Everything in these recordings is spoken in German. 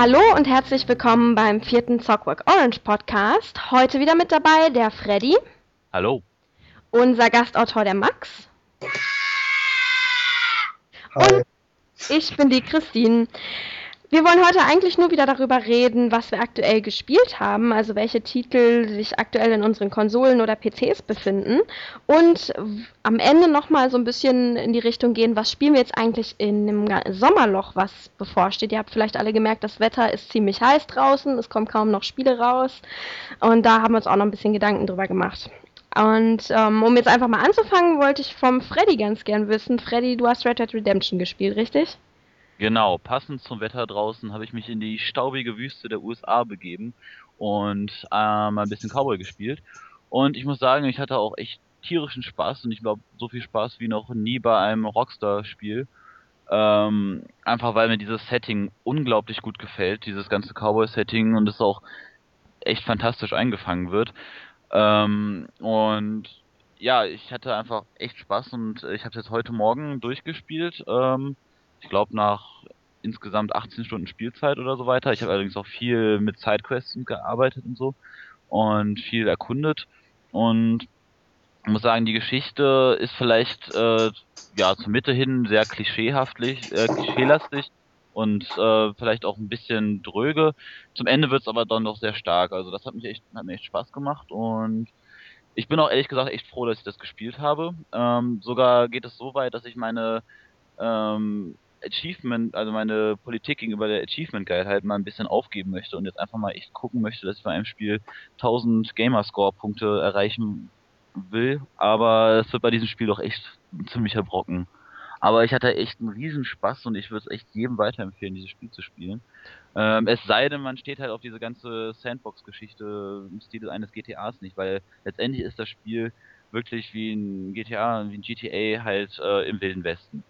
Hallo und herzlich willkommen beim vierten Zockwork Orange Podcast. Heute wieder mit dabei der Freddy. Hallo. Unser Gastautor der Max. Hi. Und ich bin die Christine. Wir wollen heute eigentlich nur wieder darüber reden, was wir aktuell gespielt haben, also welche Titel sich aktuell in unseren Konsolen oder PCs befinden und am Ende nochmal so ein bisschen in die Richtung gehen, was spielen wir jetzt eigentlich in dem Sommerloch, was bevorsteht. Ihr habt vielleicht alle gemerkt, das Wetter ist ziemlich heiß draußen, es kommen kaum noch Spiele raus und da haben wir uns auch noch ein bisschen Gedanken drüber gemacht. Und ähm, um jetzt einfach mal anzufangen, wollte ich vom Freddy ganz gern wissen. Freddy, du hast Red Dead Redemption gespielt, richtig? Genau, passend zum Wetter draußen habe ich mich in die staubige Wüste der USA begeben und äh, mal ein bisschen Cowboy gespielt. Und ich muss sagen, ich hatte auch echt tierischen Spaß und ich glaube, so viel Spaß wie noch nie bei einem Rockstar-Spiel. Ähm, einfach weil mir dieses Setting unglaublich gut gefällt, dieses ganze Cowboy-Setting und es auch echt fantastisch eingefangen wird. Ähm, und ja, ich hatte einfach echt Spaß und ich habe es jetzt heute Morgen durchgespielt. Ähm, ich glaube nach insgesamt 18 Stunden Spielzeit oder so weiter. Ich habe allerdings auch viel mit Sidequests gearbeitet und so und viel erkundet und ich muss sagen, die Geschichte ist vielleicht äh, ja zur Mitte hin sehr klischeehaftlich, äh, klischeelastig und äh, vielleicht auch ein bisschen dröge. Zum Ende wird es aber dann noch sehr stark. Also das hat mich echt, hat mir echt Spaß gemacht und ich bin auch ehrlich gesagt echt froh, dass ich das gespielt habe. Ähm, sogar geht es so weit, dass ich meine ähm, Achievement, also meine Politik gegenüber der Achievement Guide halt mal ein bisschen aufgeben möchte und jetzt einfach mal echt gucken möchte, dass ich bei einem Spiel 1000 Gamerscore Punkte erreichen will, aber es wird bei diesem Spiel doch echt ein ziemlicher Brocken. Aber ich hatte echt einen riesen Spaß und ich würde es echt jedem weiterempfehlen, dieses Spiel zu spielen. Ähm, es sei denn, man steht halt auf diese ganze Sandbox-Geschichte im Stil eines GTAs nicht, weil letztendlich ist das Spiel wirklich wie ein GTA, wie ein GTA halt äh, im Wilden Westen.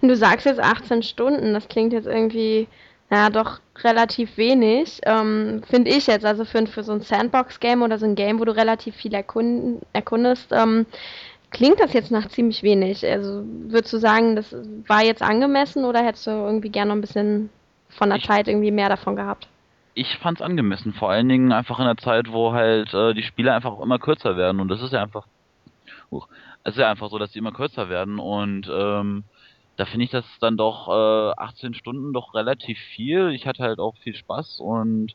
Und du sagst jetzt 18 Stunden, das klingt jetzt irgendwie, ja, doch relativ wenig, ähm, finde ich jetzt, also für, für so ein Sandbox-Game oder so ein Game, wo du relativ viel erkund, erkundest, ähm, klingt das jetzt nach ziemlich wenig. Also würdest du sagen, das war jetzt angemessen oder hättest du irgendwie gerne noch ein bisschen von der ich, Zeit irgendwie mehr davon gehabt? Ich fand es angemessen, vor allen Dingen einfach in der Zeit, wo halt äh, die Spiele einfach auch immer kürzer werden und das ist ja einfach, uh, es ist ja einfach so, dass die immer kürzer werden und ähm, da finde ich das dann doch äh, 18 Stunden doch relativ viel. Ich hatte halt auch viel Spaß und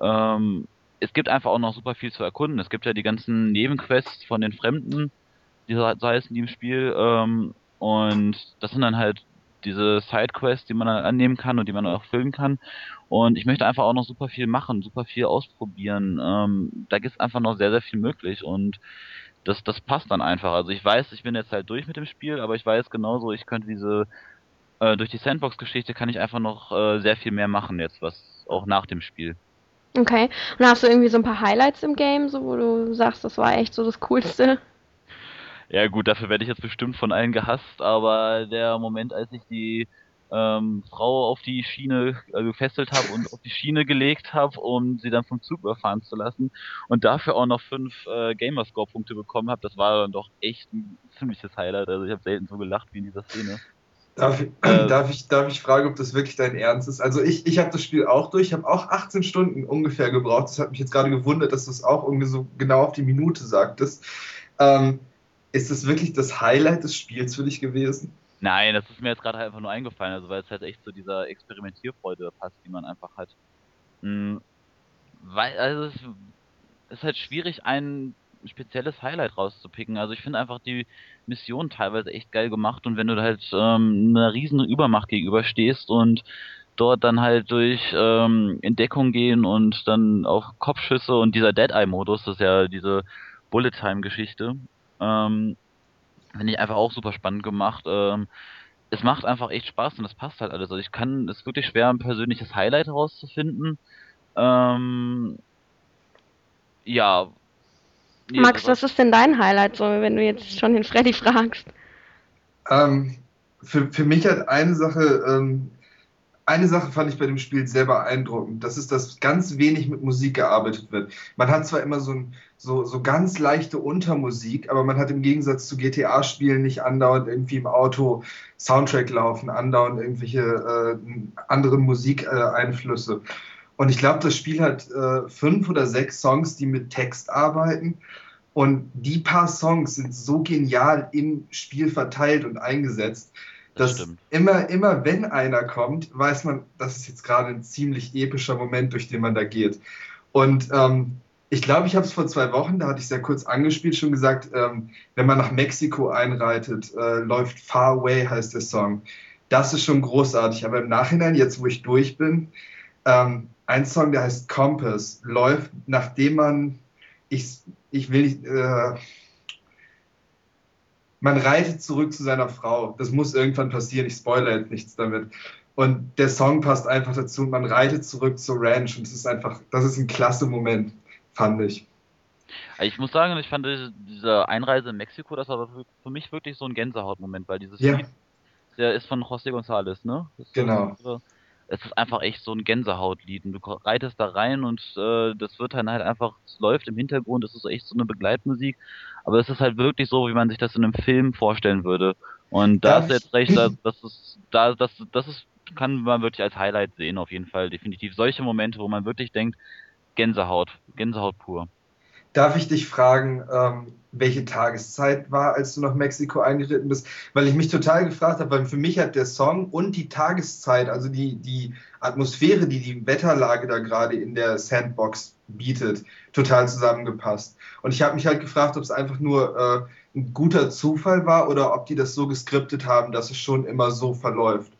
ähm, es gibt einfach auch noch super viel zu erkunden. Es gibt ja die ganzen Nebenquests von den Fremden, die es in dem Spiel, ähm, und das sind dann halt diese Sidequests, die man dann annehmen kann und die man auch füllen kann. Und ich möchte einfach auch noch super viel machen, super viel ausprobieren. Ähm, da gibt es einfach noch sehr, sehr viel möglich und das, das passt dann einfach. Also ich weiß, ich bin jetzt halt durch mit dem Spiel, aber ich weiß genauso, ich könnte diese, äh, durch die Sandbox-Geschichte kann ich einfach noch äh, sehr viel mehr machen jetzt, was auch nach dem Spiel. Okay. Und hast du irgendwie so ein paar Highlights im Game, so wo du sagst, das war echt so das Coolste? Ja gut, dafür werde ich jetzt bestimmt von allen gehasst, aber der Moment, als ich die ähm, Frau auf die Schiene äh, gefesselt habe und auf die Schiene gelegt habe, um sie dann vom Zug überfahren zu lassen und dafür auch noch fünf äh, Gamerscore-Punkte bekommen habe, das war dann doch echt ein ziemliches Highlight. Also ich habe selten so gelacht wie in dieser Szene. Darf, ich, äh, darf, ich, darf ich fragen, ob das wirklich dein Ernst ist? Also ich, ich habe das Spiel auch durch, ich habe auch 18 Stunden ungefähr gebraucht. Das hat mich jetzt gerade gewundert, dass du es auch irgendwie so genau auf die Minute sagtest. Ähm, ist das wirklich das Highlight des Spiels für dich gewesen? Nein, das ist mir jetzt gerade halt einfach nur eingefallen, also weil es halt echt zu dieser Experimentierfreude passt, die man einfach hat. Mhm. Weil, also es ist halt schwierig, ein spezielles Highlight rauszupicken. Also ich finde einfach die Mission teilweise echt geil gemacht und wenn du halt ähm, einer riesen Übermacht gegenüberstehst und dort dann halt durch ähm, Entdeckung gehen und dann auch Kopfschüsse und dieser Dead-Eye-Modus, das ist ja diese Bullet-Time-Geschichte, ähm, Finde ich einfach auch super spannend gemacht. Ähm, es macht einfach echt Spaß und es passt halt alles. Also ich kann, es ist wirklich schwer, ein persönliches Highlight herauszufinden. Ähm, ja. Nee, Max, was ist denn dein Highlight, so, wenn du jetzt schon den Freddy fragst? Ähm, für, für mich hat eine Sache, ähm, eine Sache fand ich bei dem Spiel sehr beeindruckend. Das ist, dass ganz wenig mit Musik gearbeitet wird. Man hat zwar immer so, ein, so, so ganz leichte Untermusik, aber man hat im Gegensatz zu GTA-Spielen nicht andauernd irgendwie im Auto Soundtrack laufen, andauernd irgendwelche äh, anderen Musikeinflüsse. Äh, Und ich glaube, das Spiel hat äh, fünf oder sechs Songs, die mit Text arbeiten. Und die paar Songs sind so genial im Spiel verteilt und eingesetzt das dass immer, immer wenn einer kommt, weiß man, das ist jetzt gerade ein ziemlich epischer Moment, durch den man da geht. Und ähm, ich glaube, ich habe es vor zwei Wochen, da hatte ich sehr kurz angespielt, schon gesagt, ähm, wenn man nach Mexiko einreitet, äh, läuft Far Away heißt der Song. Das ist schon großartig. Aber im Nachhinein, jetzt wo ich durch bin, ähm, ein Song, der heißt Compass, läuft, nachdem man, ich, ich will nicht, äh, man reitet zurück zu seiner Frau. Das muss irgendwann passieren. Ich spoilere jetzt nichts damit. Und der Song passt einfach dazu. Man reitet zurück zur Ranch und es ist einfach, das ist ein klasse Moment, fand ich. Ich muss sagen, ich fand diese Einreise in Mexiko, das war für mich wirklich so ein Gänsehautmoment, weil dieses ja. Lied, der ist von José González, ne? genau. So, es ist einfach echt so ein Gänsehautlied und du reitest da rein und äh, das wird dann halt einfach, es läuft im Hintergrund, es ist echt so eine Begleitmusik, aber es ist halt wirklich so, wie man sich das in einem Film vorstellen würde. Und da ist jetzt recht, das, das ist, da, das, das ist, kann man wirklich als Highlight sehen, auf jeden Fall, definitiv. Solche Momente, wo man wirklich denkt, Gänsehaut, Gänsehaut pur. Darf ich dich fragen, ähm, welche Tageszeit war, als du nach Mexiko eingeritten bist? Weil ich mich total gefragt habe, weil für mich hat der Song und die Tageszeit, also die, die Atmosphäre, die die Wetterlage da gerade in der Sandbox bietet, total zusammengepasst. Und ich habe mich halt gefragt, ob es einfach nur äh, ein guter Zufall war oder ob die das so geskriptet haben, dass es schon immer so verläuft.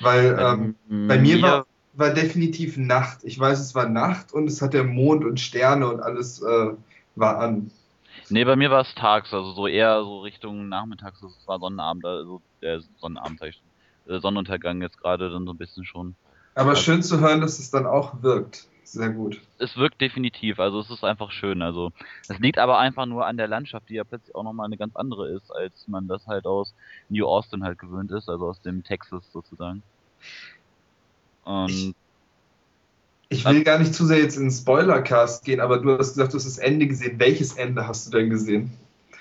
Weil ähm, ähm, bei mir war, war definitiv Nacht. Ich weiß, es war Nacht und es hat der Mond und Sterne und alles äh, war an. Nee, bei mir war es tags, also so eher so Richtung Nachmittags, es war Sonnenabend, also der Sonnenabend, sag ich. Äh, Sonnenuntergang jetzt gerade dann so ein bisschen schon. Aber also, schön zu hören, dass es dann auch wirkt. Sehr gut. Es wirkt definitiv, also es ist einfach schön. Also es liegt aber einfach nur an der Landschaft, die ja plötzlich auch nochmal eine ganz andere ist, als man das halt aus New Austin halt gewöhnt ist, also aus dem Texas sozusagen. Und ich ich will gar nicht zu sehr jetzt in den Spoilercast gehen, aber du hast gesagt, du hast das Ende gesehen. Welches Ende hast du denn gesehen?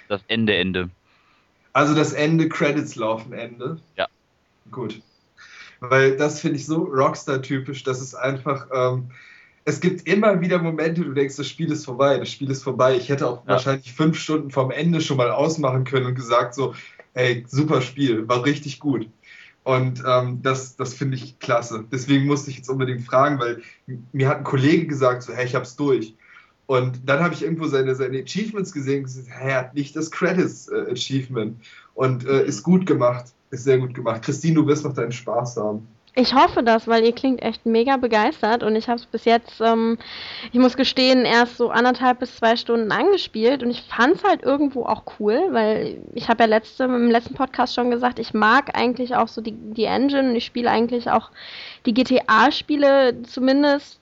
Das Ende, Ende. Also das Ende, Credits laufen, Ende? Ja. Gut. Weil das finde ich so Rockstar-typisch, dass es einfach, ähm, es gibt immer wieder Momente, du denkst, das Spiel ist vorbei, das Spiel ist vorbei. Ich hätte auch ja. wahrscheinlich fünf Stunden vom Ende schon mal ausmachen können und gesagt so, ey, super Spiel, war richtig gut. Und ähm, das, das finde ich klasse. Deswegen musste ich jetzt unbedingt fragen, weil mir hat ein Kollege gesagt, so, hey, ich hab's durch. Und dann habe ich irgendwo seine, seine Achievements gesehen und gesagt, hey, er hat nicht das Credits äh, Achievement. Und äh, ist gut gemacht, ist sehr gut gemacht. Christine, du wirst noch deinen Spaß haben. Ich hoffe das, weil ihr klingt echt mega begeistert und ich habe es bis jetzt, ähm, ich muss gestehen, erst so anderthalb bis zwei Stunden angespielt und ich fand es halt irgendwo auch cool, weil ich habe ja letzte, im letzten Podcast schon gesagt, ich mag eigentlich auch so die, die Engine und ich spiele eigentlich auch die GTA-Spiele zumindest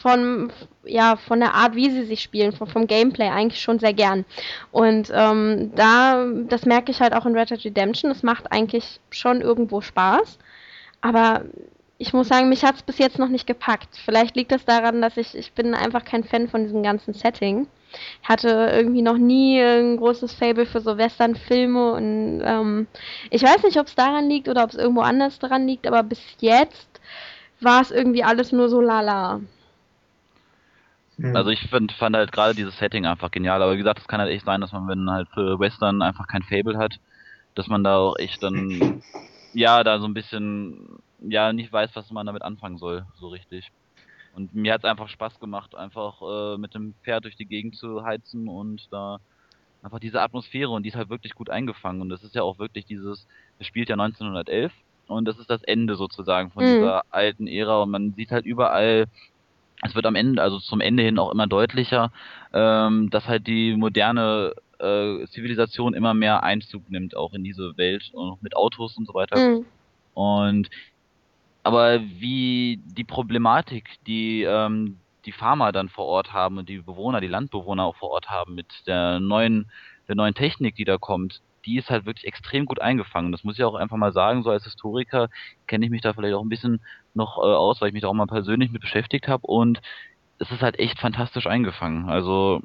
von, ja, von der Art, wie sie sich spielen, vom, vom Gameplay eigentlich schon sehr gern. Und ähm, da, das merke ich halt auch in Red Dead Redemption, es macht eigentlich schon irgendwo Spaß. Aber ich muss sagen, mich hat es bis jetzt noch nicht gepackt. Vielleicht liegt das daran, dass ich, ich bin einfach kein Fan von diesem ganzen Setting. Ich hatte irgendwie noch nie ein großes Fable für so Western-Filme und ähm, ich weiß nicht, ob es daran liegt oder ob es irgendwo anders daran liegt, aber bis jetzt war es irgendwie alles nur so lala. Hm. Also ich find, fand halt gerade dieses Setting einfach genial, aber wie gesagt, es kann halt echt sein, dass man, wenn halt für Western einfach kein Fable hat, dass man da auch echt dann ja, da so ein bisschen, ja, nicht weiß, was man damit anfangen soll, so richtig. Und mir hat es einfach Spaß gemacht, einfach äh, mit dem Pferd durch die Gegend zu heizen und da einfach diese Atmosphäre und die ist halt wirklich gut eingefangen und das ist ja auch wirklich dieses, es spielt ja 1911 und das ist das Ende sozusagen von mhm. dieser alten Ära und man sieht halt überall, es wird am Ende, also zum Ende hin auch immer deutlicher, ähm, dass halt die moderne äh, Zivilisation immer mehr Einzug nimmt, auch in diese Welt und mit Autos und so weiter. Mhm. Und aber wie die Problematik, die ähm, die Farmer dann vor Ort haben und die Bewohner, die Landbewohner auch vor Ort haben mit der neuen, der neuen Technik, die da kommt, die ist halt wirklich extrem gut eingefangen. Das muss ich auch einfach mal sagen, so als Historiker kenne ich mich da vielleicht auch ein bisschen noch äh, aus, weil ich mich da auch mal persönlich mit beschäftigt habe und es ist halt echt fantastisch eingefangen. Also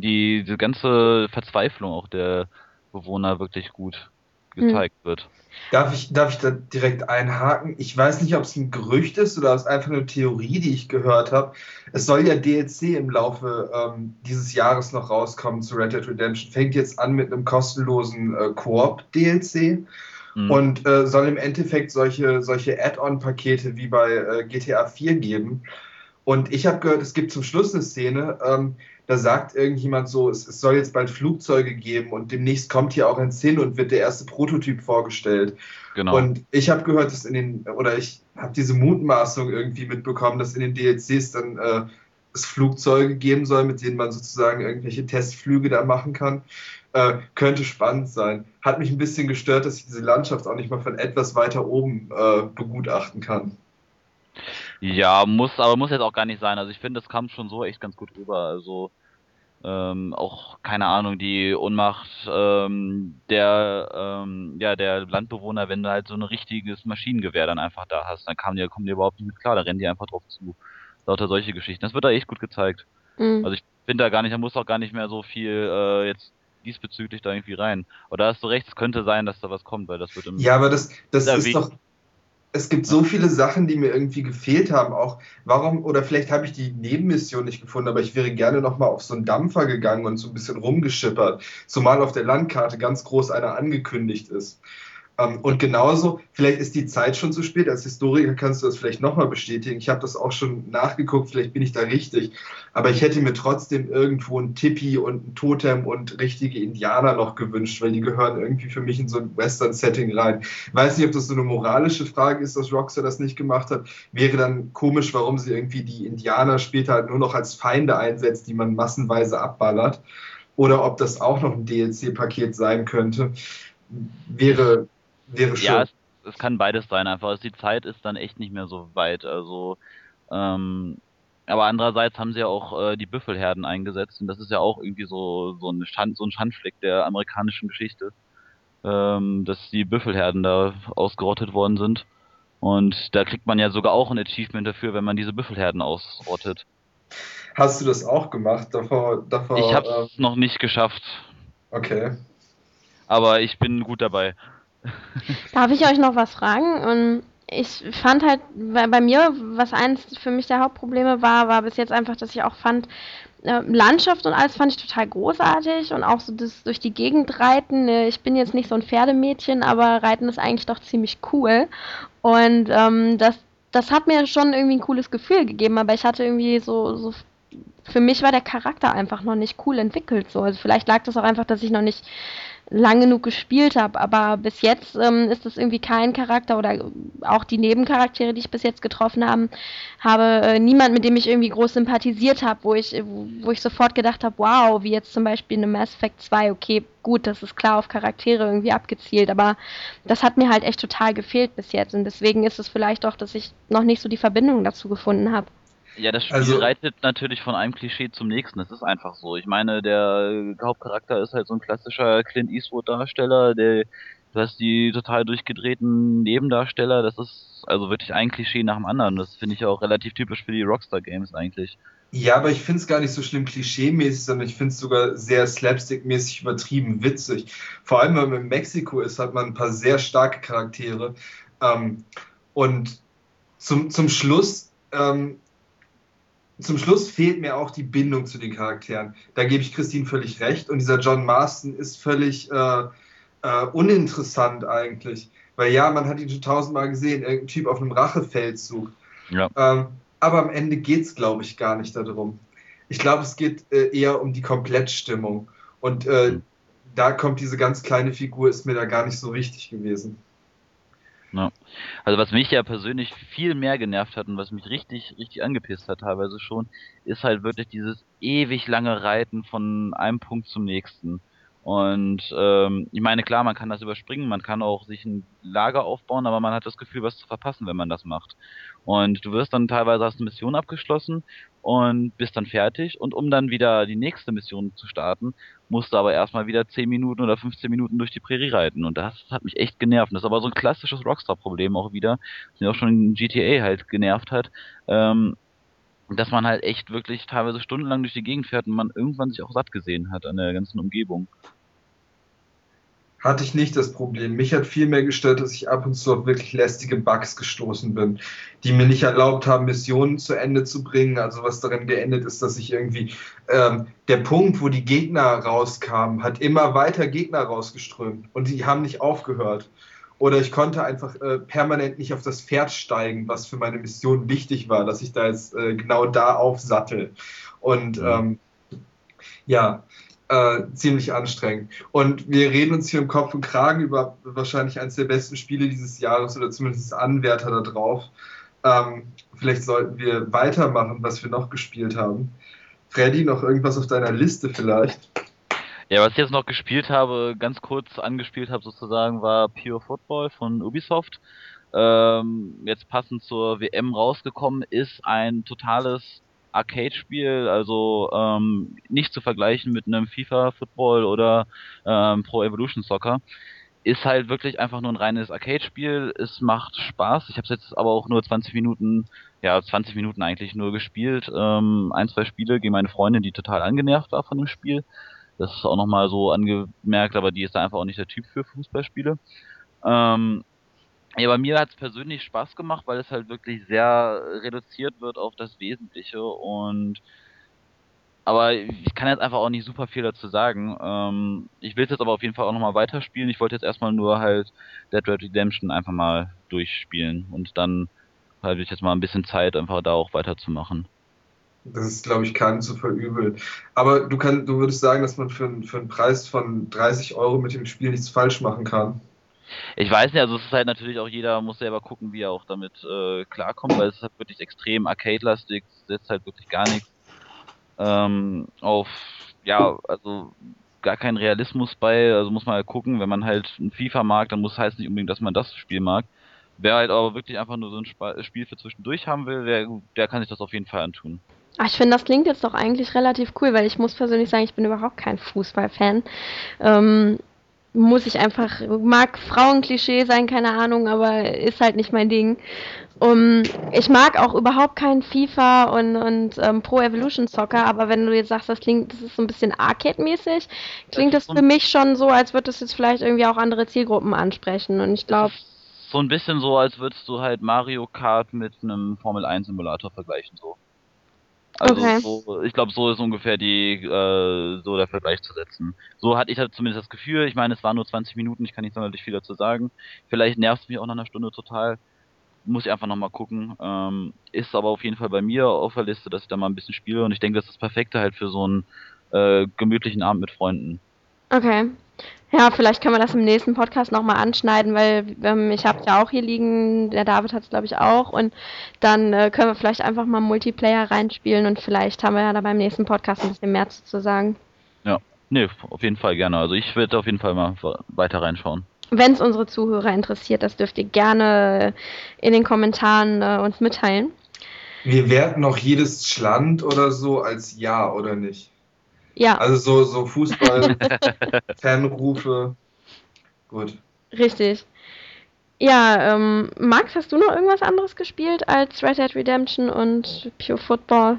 die, die ganze Verzweiflung auch der Bewohner wirklich gut gezeigt hm. wird. Darf ich, darf ich da direkt einhaken? Ich weiß nicht, ob es ein Gerücht ist oder es einfach eine Theorie, die ich gehört habe. Es soll ja DLC im Laufe ähm, dieses Jahres noch rauskommen zu Red Dead Redemption. Fängt jetzt an mit einem kostenlosen äh, Koop-DLC mhm. und äh, soll im Endeffekt solche, solche Add-on-Pakete wie bei äh, GTA 4 geben. Und ich habe gehört, es gibt zum Schluss eine Szene, ähm, da sagt irgendjemand so, es, es, soll jetzt bald Flugzeuge geben und demnächst kommt hier auch eins hin und wird der erste Prototyp vorgestellt. Genau. Und ich habe gehört, dass in den, oder ich habe diese Mutmaßung irgendwie mitbekommen, dass in den DLCs dann äh, es Flugzeuge geben soll, mit denen man sozusagen irgendwelche Testflüge da machen kann. Äh, könnte spannend sein. Hat mich ein bisschen gestört, dass ich diese Landschaft auch nicht mal von etwas weiter oben äh, begutachten kann. Ja, muss, aber muss jetzt auch gar nicht sein. Also ich finde, das kam schon so echt ganz gut rüber. Also ähm, auch keine Ahnung, die Ohnmacht ähm, der ähm, ja der Landbewohner, wenn du halt so ein richtiges Maschinengewehr dann einfach da hast, dann kam die, kommen die überhaupt nicht mit klar, da rennen die einfach drauf zu. Lauter solche Geschichten. Das wird da echt gut gezeigt. Mhm. Also ich finde da gar nicht, da muss auch gar nicht mehr so viel äh, jetzt diesbezüglich da irgendwie rein. Oder hast du recht, es könnte sein, dass da was kommt, weil das wird im Ja, aber das, das ist doch es gibt so viele Sachen, die mir irgendwie gefehlt haben. Auch warum, oder vielleicht habe ich die Nebenmission nicht gefunden, aber ich wäre gerne nochmal auf so einen Dampfer gegangen und so ein bisschen rumgeschippert. Zumal auf der Landkarte ganz groß einer angekündigt ist. Ähm, und genauso, vielleicht ist die Zeit schon zu spät. Als Historiker kannst du das vielleicht nochmal bestätigen. Ich habe das auch schon nachgeguckt, vielleicht bin ich da richtig. Aber ich hätte mir trotzdem irgendwo ein Tipi und ein Totem und richtige Indianer noch gewünscht, weil die gehören irgendwie für mich in so ein Western-Setting rein. Weiß nicht, ob das so eine moralische Frage ist, dass Rockstar das nicht gemacht hat. Wäre dann komisch, warum sie irgendwie die Indianer später halt nur noch als Feinde einsetzt, die man massenweise abballert. Oder ob das auch noch ein DLC-Paket sein könnte. Wäre Wäre schön. Ja, es, es, kann beides sein einfach. Also die Zeit ist dann echt nicht mehr so weit. Also, ähm, aber andererseits haben sie ja auch äh, die Büffelherden eingesetzt und das ist ja auch irgendwie so, so, ein, Stand, so ein Schandfleck der amerikanischen Geschichte, ähm, dass die Büffelherden da ausgerottet worden sind. Und da kriegt man ja sogar auch ein Achievement dafür, wenn man diese Büffelherden ausrottet. Hast du das auch gemacht? Davor, davor, ich habe es äh... noch nicht geschafft. Okay. Aber ich bin gut dabei. Darf ich euch noch was fragen? Und ich fand halt, bei, mir, was eins für mich der Hauptprobleme war, war bis jetzt einfach, dass ich auch fand, äh, Landschaft und alles fand ich total großartig und auch so das durch die Gegend reiten. Äh, ich bin jetzt nicht so ein Pferdemädchen, aber Reiten ist eigentlich doch ziemlich cool. Und ähm, das, das hat mir schon irgendwie ein cooles Gefühl gegeben, aber ich hatte irgendwie so, so für mich war der Charakter einfach noch nicht cool entwickelt. So. Also vielleicht lag das auch einfach, dass ich noch nicht lang genug gespielt habe, aber bis jetzt ähm, ist es irgendwie kein Charakter oder auch die Nebencharaktere, die ich bis jetzt getroffen haben, habe äh, niemand, mit dem ich irgendwie groß sympathisiert habe, wo ich, wo ich sofort gedacht habe, wow, wie jetzt zum Beispiel eine Mass Effect 2, okay, gut, das ist klar auf Charaktere irgendwie abgezielt, aber das hat mir halt echt total gefehlt bis jetzt und deswegen ist es vielleicht auch, dass ich noch nicht so die Verbindung dazu gefunden habe. Ja, das Spiel also, reitet natürlich von einem Klischee zum nächsten. Das ist einfach so. Ich meine, der Hauptcharakter ist halt so ein klassischer Clint Eastwood-Darsteller, der du hast die total durchgedrehten Nebendarsteller, das ist also wirklich ein Klischee nach dem anderen. Das finde ich auch relativ typisch für die Rockstar-Games eigentlich. Ja, aber ich finde es gar nicht so schlimm klischee-mäßig, sondern ich finde es sogar sehr slapstick-mäßig übertrieben witzig. Vor allem, wenn man in Mexiko ist, hat man ein paar sehr starke Charaktere. Ähm, und zum, zum Schluss ähm, zum Schluss fehlt mir auch die Bindung zu den Charakteren. Da gebe ich Christine völlig recht. Und dieser John Marston ist völlig äh, äh, uninteressant eigentlich. Weil ja, man hat ihn schon tausendmal gesehen, irgendein Typ auf einem Rachefeldzug. Ja. Ähm, aber am Ende geht es, glaube ich, gar nicht darum. Ich glaube, es geht äh, eher um die Komplettstimmung. Und äh, mhm. da kommt diese ganz kleine Figur, ist mir da gar nicht so wichtig gewesen. Ja. Also was mich ja persönlich viel mehr genervt hat und was mich richtig, richtig angepisst hat teilweise schon, ist halt wirklich dieses ewig lange Reiten von einem Punkt zum nächsten. Und ähm, ich meine, klar, man kann das überspringen, man kann auch sich ein Lager aufbauen, aber man hat das Gefühl, was zu verpassen, wenn man das macht. Und du wirst dann teilweise hast eine Mission abgeschlossen und bist dann fertig. Und um dann wieder die nächste Mission zu starten, musst du aber erstmal wieder 10 Minuten oder 15 Minuten durch die Prärie reiten. Und das hat mich echt genervt. Das ist aber so ein klassisches Rockstar-Problem auch wieder, das mir auch schon in GTA halt genervt hat. Ähm, dass man halt echt wirklich teilweise stundenlang durch die Gegend fährt und man irgendwann sich auch satt gesehen hat an der ganzen Umgebung. Hatte ich nicht das Problem. Mich hat viel mehr gestört, dass ich ab und zu auf wirklich lästige Bugs gestoßen bin, die mir nicht erlaubt haben, Missionen zu Ende zu bringen. Also was darin geendet ist, dass ich irgendwie ähm, der Punkt, wo die Gegner rauskamen, hat immer weiter Gegner rausgeströmt und die haben nicht aufgehört. Oder ich konnte einfach äh, permanent nicht auf das Pferd steigen, was für meine Mission wichtig war, dass ich da jetzt äh, genau da aufsattel. Und mhm. ähm, ja, äh, ziemlich anstrengend. Und wir reden uns hier im Kopf und Kragen über wahrscheinlich eines der besten Spiele dieses Jahres oder zumindest Anwärter da drauf. Ähm, vielleicht sollten wir weitermachen, was wir noch gespielt haben. Freddy, noch irgendwas auf deiner Liste vielleicht? Ja, was ich jetzt noch gespielt habe, ganz kurz angespielt habe sozusagen, war Pure Football von Ubisoft. Ähm, jetzt passend zur WM rausgekommen ist ein totales Arcade-Spiel, also ähm, nicht zu vergleichen mit einem FIFA Football oder ähm, Pro Evolution Soccer. Ist halt wirklich einfach nur ein reines Arcade-Spiel. Es macht Spaß. Ich habe es jetzt aber auch nur 20 Minuten, ja 20 Minuten eigentlich nur gespielt. Ähm, ein, zwei Spiele gegen meine Freundin, die total angenervt war von dem Spiel. Das ist auch nochmal so angemerkt, aber die ist da einfach auch nicht der Typ für Fußballspiele. Ähm, ja, bei mir hat es persönlich Spaß gemacht, weil es halt wirklich sehr reduziert wird auf das Wesentliche und aber ich kann jetzt einfach auch nicht super viel dazu sagen. Ähm, ich will es jetzt aber auf jeden Fall auch nochmal weiterspielen. Ich wollte jetzt erstmal nur halt Dead Red Redemption einfach mal durchspielen und dann habe ich jetzt mal ein bisschen Zeit, einfach da auch weiterzumachen. Das ist, glaube ich, keinem zu verübeln. Aber du, kann, du würdest sagen, dass man für, für einen Preis von 30 Euro mit dem Spiel nichts falsch machen kann? Ich weiß nicht, also es ist halt natürlich auch jeder muss selber gucken, wie er auch damit äh, klarkommt, weil es ist halt wirklich extrem arcade-lastig, setzt halt wirklich gar nichts ähm, auf, ja, also gar keinen Realismus bei, also muss man halt gucken, wenn man halt ein FIFA mag, dann muss heißt nicht unbedingt, dass man das Spiel mag. Wer halt aber wirklich einfach nur so ein Spiel für zwischendurch haben will, der, der kann sich das auf jeden Fall antun. Ach, ich finde, das klingt jetzt doch eigentlich relativ cool, weil ich muss persönlich sagen, ich bin überhaupt kein Fußballfan. Ähm, muss ich einfach, mag Frauenklischee sein, keine Ahnung, aber ist halt nicht mein Ding. Um, ich mag auch überhaupt kein FIFA und, und ähm, Pro Evolution Soccer, aber wenn du jetzt sagst, das klingt, das ist so ein bisschen Arcade-mäßig, klingt das, das für mich schon so, als würde das jetzt vielleicht irgendwie auch andere Zielgruppen ansprechen. Und ich glaube. So ein bisschen so, als würdest du halt Mario Kart mit einem Formel 1 Simulator vergleichen, so. Also okay. so, ich glaube, so ist ungefähr die äh, so der Vergleich zu setzen. So hatte ich halt zumindest das Gefühl. Ich meine, es waren nur 20 Minuten, ich kann nicht sonderlich viel dazu sagen. Vielleicht nervt es mich auch nach einer Stunde total. Muss ich einfach nochmal gucken. Ähm, ist aber auf jeden Fall bei mir auf der Liste, dass ich da mal ein bisschen spiele und ich denke, das ist das Perfekte halt für so einen äh, gemütlichen Abend mit Freunden. Okay. Ja, vielleicht können wir das im nächsten Podcast nochmal anschneiden, weil ähm, ich habe es ja auch hier liegen, der David hat es glaube ich auch und dann äh, können wir vielleicht einfach mal Multiplayer reinspielen und vielleicht haben wir ja da beim nächsten Podcast ein bisschen mehr zu sagen. Ja, nee, auf jeden Fall gerne. Also ich werde auf jeden Fall mal weiter reinschauen. Wenn es unsere Zuhörer interessiert, das dürft ihr gerne in den Kommentaren äh, uns mitteilen. Wir werten noch jedes Schland oder so als Ja oder nicht. Ja. Also so, so Fußball, Fanrufe. Gut. Richtig. Ja, ähm, Max, hast du noch irgendwas anderes gespielt als Red Dead Redemption und Pure Football?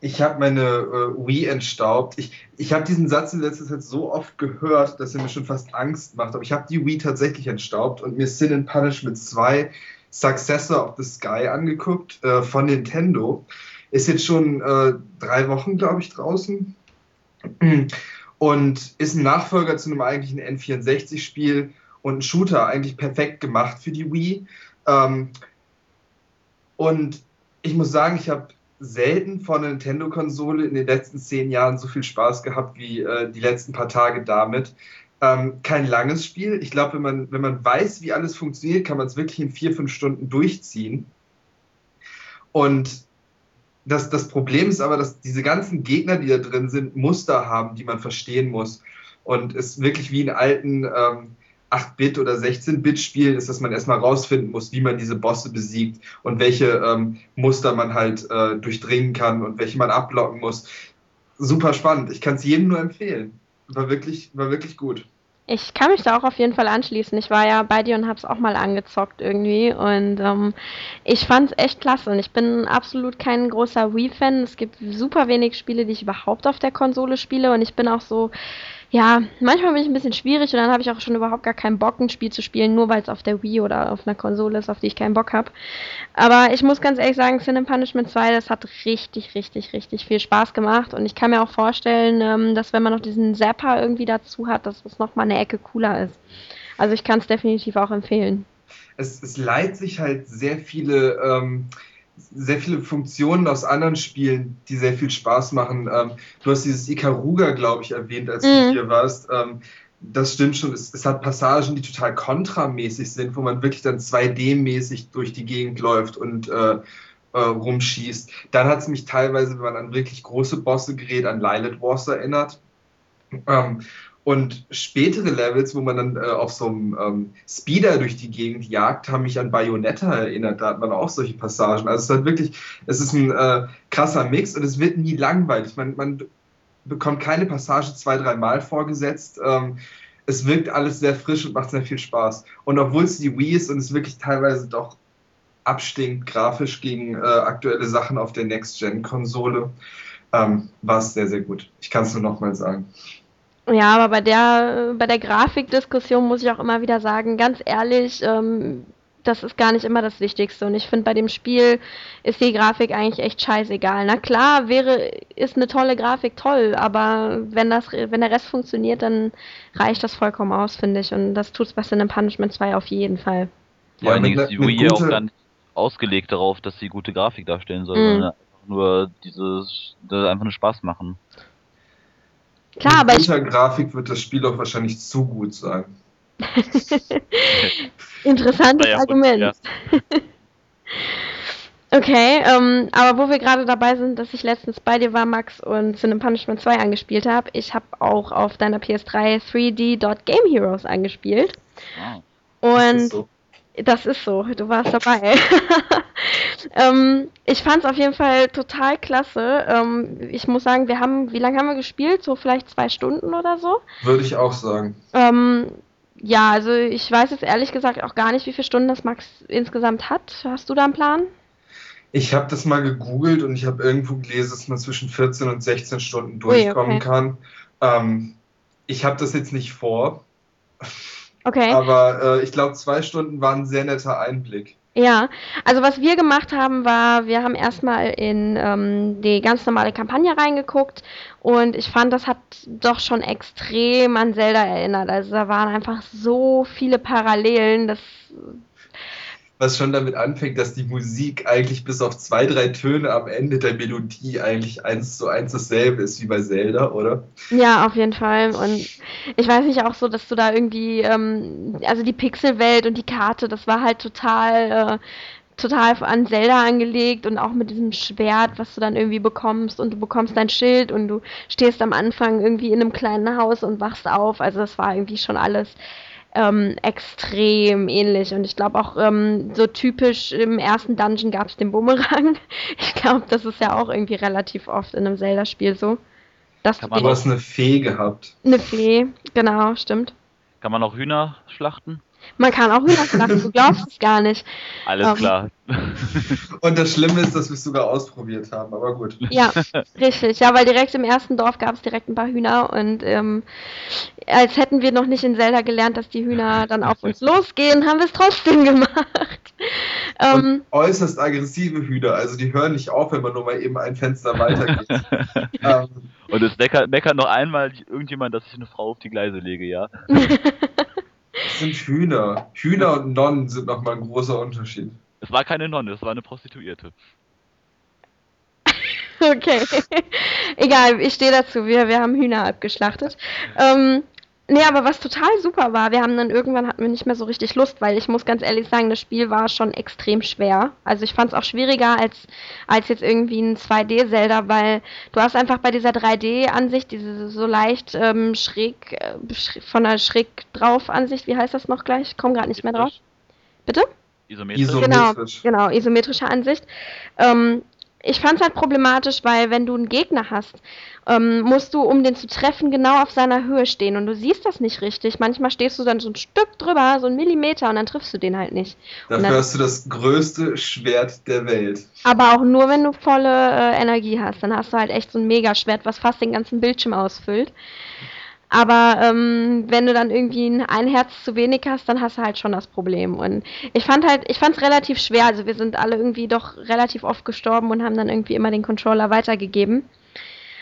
Ich habe meine äh, Wii entstaubt. Ich, ich habe diesen Satz in letzter Zeit so oft gehört, dass er mir schon fast Angst macht. Aber ich habe die Wii tatsächlich entstaubt und mir Sin and Punishment 2 Successor of the Sky angeguckt äh, von Nintendo. Ist jetzt schon äh, drei Wochen, glaube ich, draußen. Und ist ein Nachfolger zu einem eigentlichen N64-Spiel und ein Shooter, eigentlich perfekt gemacht für die Wii. Ähm, und ich muss sagen, ich habe selten von einer Nintendo-Konsole in den letzten zehn Jahren so viel Spaß gehabt wie äh, die letzten paar Tage damit. Ähm, kein langes Spiel. Ich glaube, wenn man, wenn man weiß, wie alles funktioniert, kann man es wirklich in vier, fünf Stunden durchziehen. Und das, das Problem ist aber, dass diese ganzen Gegner, die da drin sind, Muster haben, die man verstehen muss. und es wirklich wie in alten ähm, 8-Bit oder 16-Bit-Spielen ist, dass man erstmal rausfinden muss, wie man diese Bosse besiegt und welche ähm, Muster man halt äh, durchdringen kann und welche man abblocken muss. Super spannend. Ich kann es jedem nur empfehlen. War wirklich, war wirklich gut. Ich kann mich da auch auf jeden Fall anschließen. Ich war ja bei dir und hab's auch mal angezockt irgendwie und ähm, ich fand's echt klasse und ich bin absolut kein großer Wii-Fan. Es gibt super wenig Spiele, die ich überhaupt auf der Konsole spiele und ich bin auch so ja, manchmal bin ich ein bisschen schwierig und dann habe ich auch schon überhaupt gar keinen Bock, ein Spiel zu spielen, nur weil es auf der Wii oder auf einer Konsole ist, auf die ich keinen Bock habe. Aber ich muss ganz ehrlich sagen, Sin and Punishment 2, das hat richtig, richtig, richtig viel Spaß gemacht und ich kann mir auch vorstellen, ähm, dass wenn man noch diesen Zapper irgendwie dazu hat, dass es nochmal eine Ecke cooler ist. Also ich kann es definitiv auch empfehlen. Es, es leiht sich halt sehr viele ähm, sehr viele Funktionen aus anderen Spielen, die sehr viel Spaß machen. Ähm, du hast dieses Ikaruga, glaube ich, erwähnt, als mhm. du hier warst. Ähm, das stimmt schon. Es, es, hat Passagen, die total kontramäßig sind, wo man wirklich dann 2D-mäßig durch die Gegend läuft und äh, äh, rumschießt. Dann hat es mich teilweise, wenn man an wirklich große Bosse gerät, an Lilith Wars erinnert. Ähm, und spätere Levels, wo man dann äh, auf so einem ähm, Speeder durch die Gegend jagt, haben mich an Bayonetta erinnert. Da hat man auch solche Passagen. Also es ist halt wirklich, es ist ein äh, krasser Mix und es wird nie langweilig. Man, man bekommt keine Passage zwei, dreimal vorgesetzt. Ähm, es wirkt alles sehr frisch und macht sehr viel Spaß. Und obwohl es die Wii ist und es wirklich teilweise doch abstinkt grafisch gegen äh, aktuelle Sachen auf der Next-Gen-Konsole, ähm, war es sehr, sehr gut. Ich kann es nur nochmal sagen. Ja, aber bei der, bei der Grafikdiskussion muss ich auch immer wieder sagen, ganz ehrlich, ähm, das ist gar nicht immer das Wichtigste. Und ich finde, bei dem Spiel ist die Grafik eigentlich echt scheißegal. Na klar, wäre, ist eine tolle Grafik toll, aber wenn das, wenn der Rest funktioniert, dann reicht das vollkommen aus, finde ich. Und das tut es bei Sin Punishment 2 auf jeden Fall. Vor allen Dingen ist die Wii auch dann ausgelegt darauf, dass sie gute Grafik darstellen soll, mm. sondern einfach nur dieses, einfach nur Spaß machen. Klar, aber ich. Grafik wird das Spiel auch wahrscheinlich zu gut sein. Interessantes ja, Argument. Ja. okay, ähm, aber wo wir gerade dabei sind, dass ich letztens bei dir war, Max, und Cinema Punishment 2 angespielt habe, ich habe auch auf deiner PS3 3D Game Heroes angespielt. Wow. Und so. Das ist so, du warst dabei. ähm, ich fand es auf jeden Fall total klasse. Ähm, ich muss sagen, wir haben, wie lange haben wir gespielt? So vielleicht zwei Stunden oder so? Würde ich auch sagen. Ähm, ja, also ich weiß jetzt ehrlich gesagt auch gar nicht, wie viele Stunden das Max insgesamt hat. Hast du da einen Plan? Ich habe das mal gegoogelt und ich habe irgendwo gelesen, dass man zwischen 14 und 16 Stunden durchkommen Ui, okay. kann. Ähm, ich habe das jetzt nicht vor. Okay. Aber äh, ich glaube, zwei Stunden waren ein sehr netter Einblick. Ja, also was wir gemacht haben, war, wir haben erstmal in ähm, die ganz normale Kampagne reingeguckt und ich fand, das hat doch schon extrem an Zelda erinnert. Also da waren einfach so viele Parallelen, das was schon damit anfängt, dass die Musik eigentlich bis auf zwei, drei Töne am Ende der Melodie eigentlich eins zu eins dasselbe ist wie bei Zelda, oder? Ja, auf jeden Fall. Und ich weiß nicht auch so, dass du da irgendwie, ähm, also die Pixelwelt und die Karte, das war halt total, äh, total an Zelda angelegt und auch mit diesem Schwert, was du dann irgendwie bekommst und du bekommst dein Schild und du stehst am Anfang irgendwie in einem kleinen Haus und wachst auf. Also das war irgendwie schon alles ähm, extrem ähnlich. Und ich glaube auch ähm, so typisch im ersten Dungeon gab es den Bumerang. Ich glaube, das ist ja auch irgendwie relativ oft in einem Zelda-Spiel so. Dass du hast eine Fee gehabt. Eine Fee, genau, stimmt. Kann man auch Hühner schlachten? Man kann auch Hühner schlachten, du glaubst es gar nicht. Alles um, ähm, klar. Und das Schlimme ist, dass wir es sogar ausprobiert haben, aber gut. Ja, richtig. Ja, weil direkt im ersten Dorf gab es direkt ein paar Hühner und ähm, als hätten wir noch nicht in Zelda gelernt, dass die Hühner dann auf uns losgehen, haben wir es trotzdem gemacht. Ähm, äußerst aggressive Hühner, also die hören nicht auf, wenn man nur mal eben ein Fenster weitergeht. ähm, und es meckert, meckert noch einmal irgendjemand, dass ich eine Frau auf die Gleise lege, ja. Das sind Hühner. Hühner und Nonnen sind nochmal ein großer Unterschied. Es war keine Nonne, es war eine Prostituierte. okay. Egal, ich stehe dazu. Wir, wir haben Hühner abgeschlachtet. Ähm, Nee, aber was total super war, wir haben dann irgendwann hatten wir nicht mehr so richtig Lust, weil ich muss ganz ehrlich sagen, das Spiel war schon extrem schwer. Also ich fand es auch schwieriger als, als jetzt irgendwie ein 2D-Zelda, weil du hast einfach bei dieser 3D-Ansicht, diese so leicht ähm, schräg, äh, von der schräg drauf Ansicht, wie heißt das noch gleich? Ich komme gerade nicht mehr drauf. Bitte? Isometrisch. Genau, genau, isometrische Ansicht. Ähm, ich fand es halt problematisch, weil wenn du einen Gegner hast, ähm, musst du, um den zu treffen, genau auf seiner Höhe stehen und du siehst das nicht richtig. Manchmal stehst du dann so ein Stück drüber, so ein Millimeter und dann triffst du den halt nicht. Dafür dann, hast du das größte Schwert der Welt. Aber auch nur, wenn du volle äh, Energie hast. Dann hast du halt echt so ein Megaschwert, was fast den ganzen Bildschirm ausfüllt. Aber ähm, wenn du dann irgendwie ein Herz zu wenig hast, dann hast du halt schon das Problem. Und ich fand halt, ich fand es relativ schwer. Also wir sind alle irgendwie doch relativ oft gestorben und haben dann irgendwie immer den Controller weitergegeben.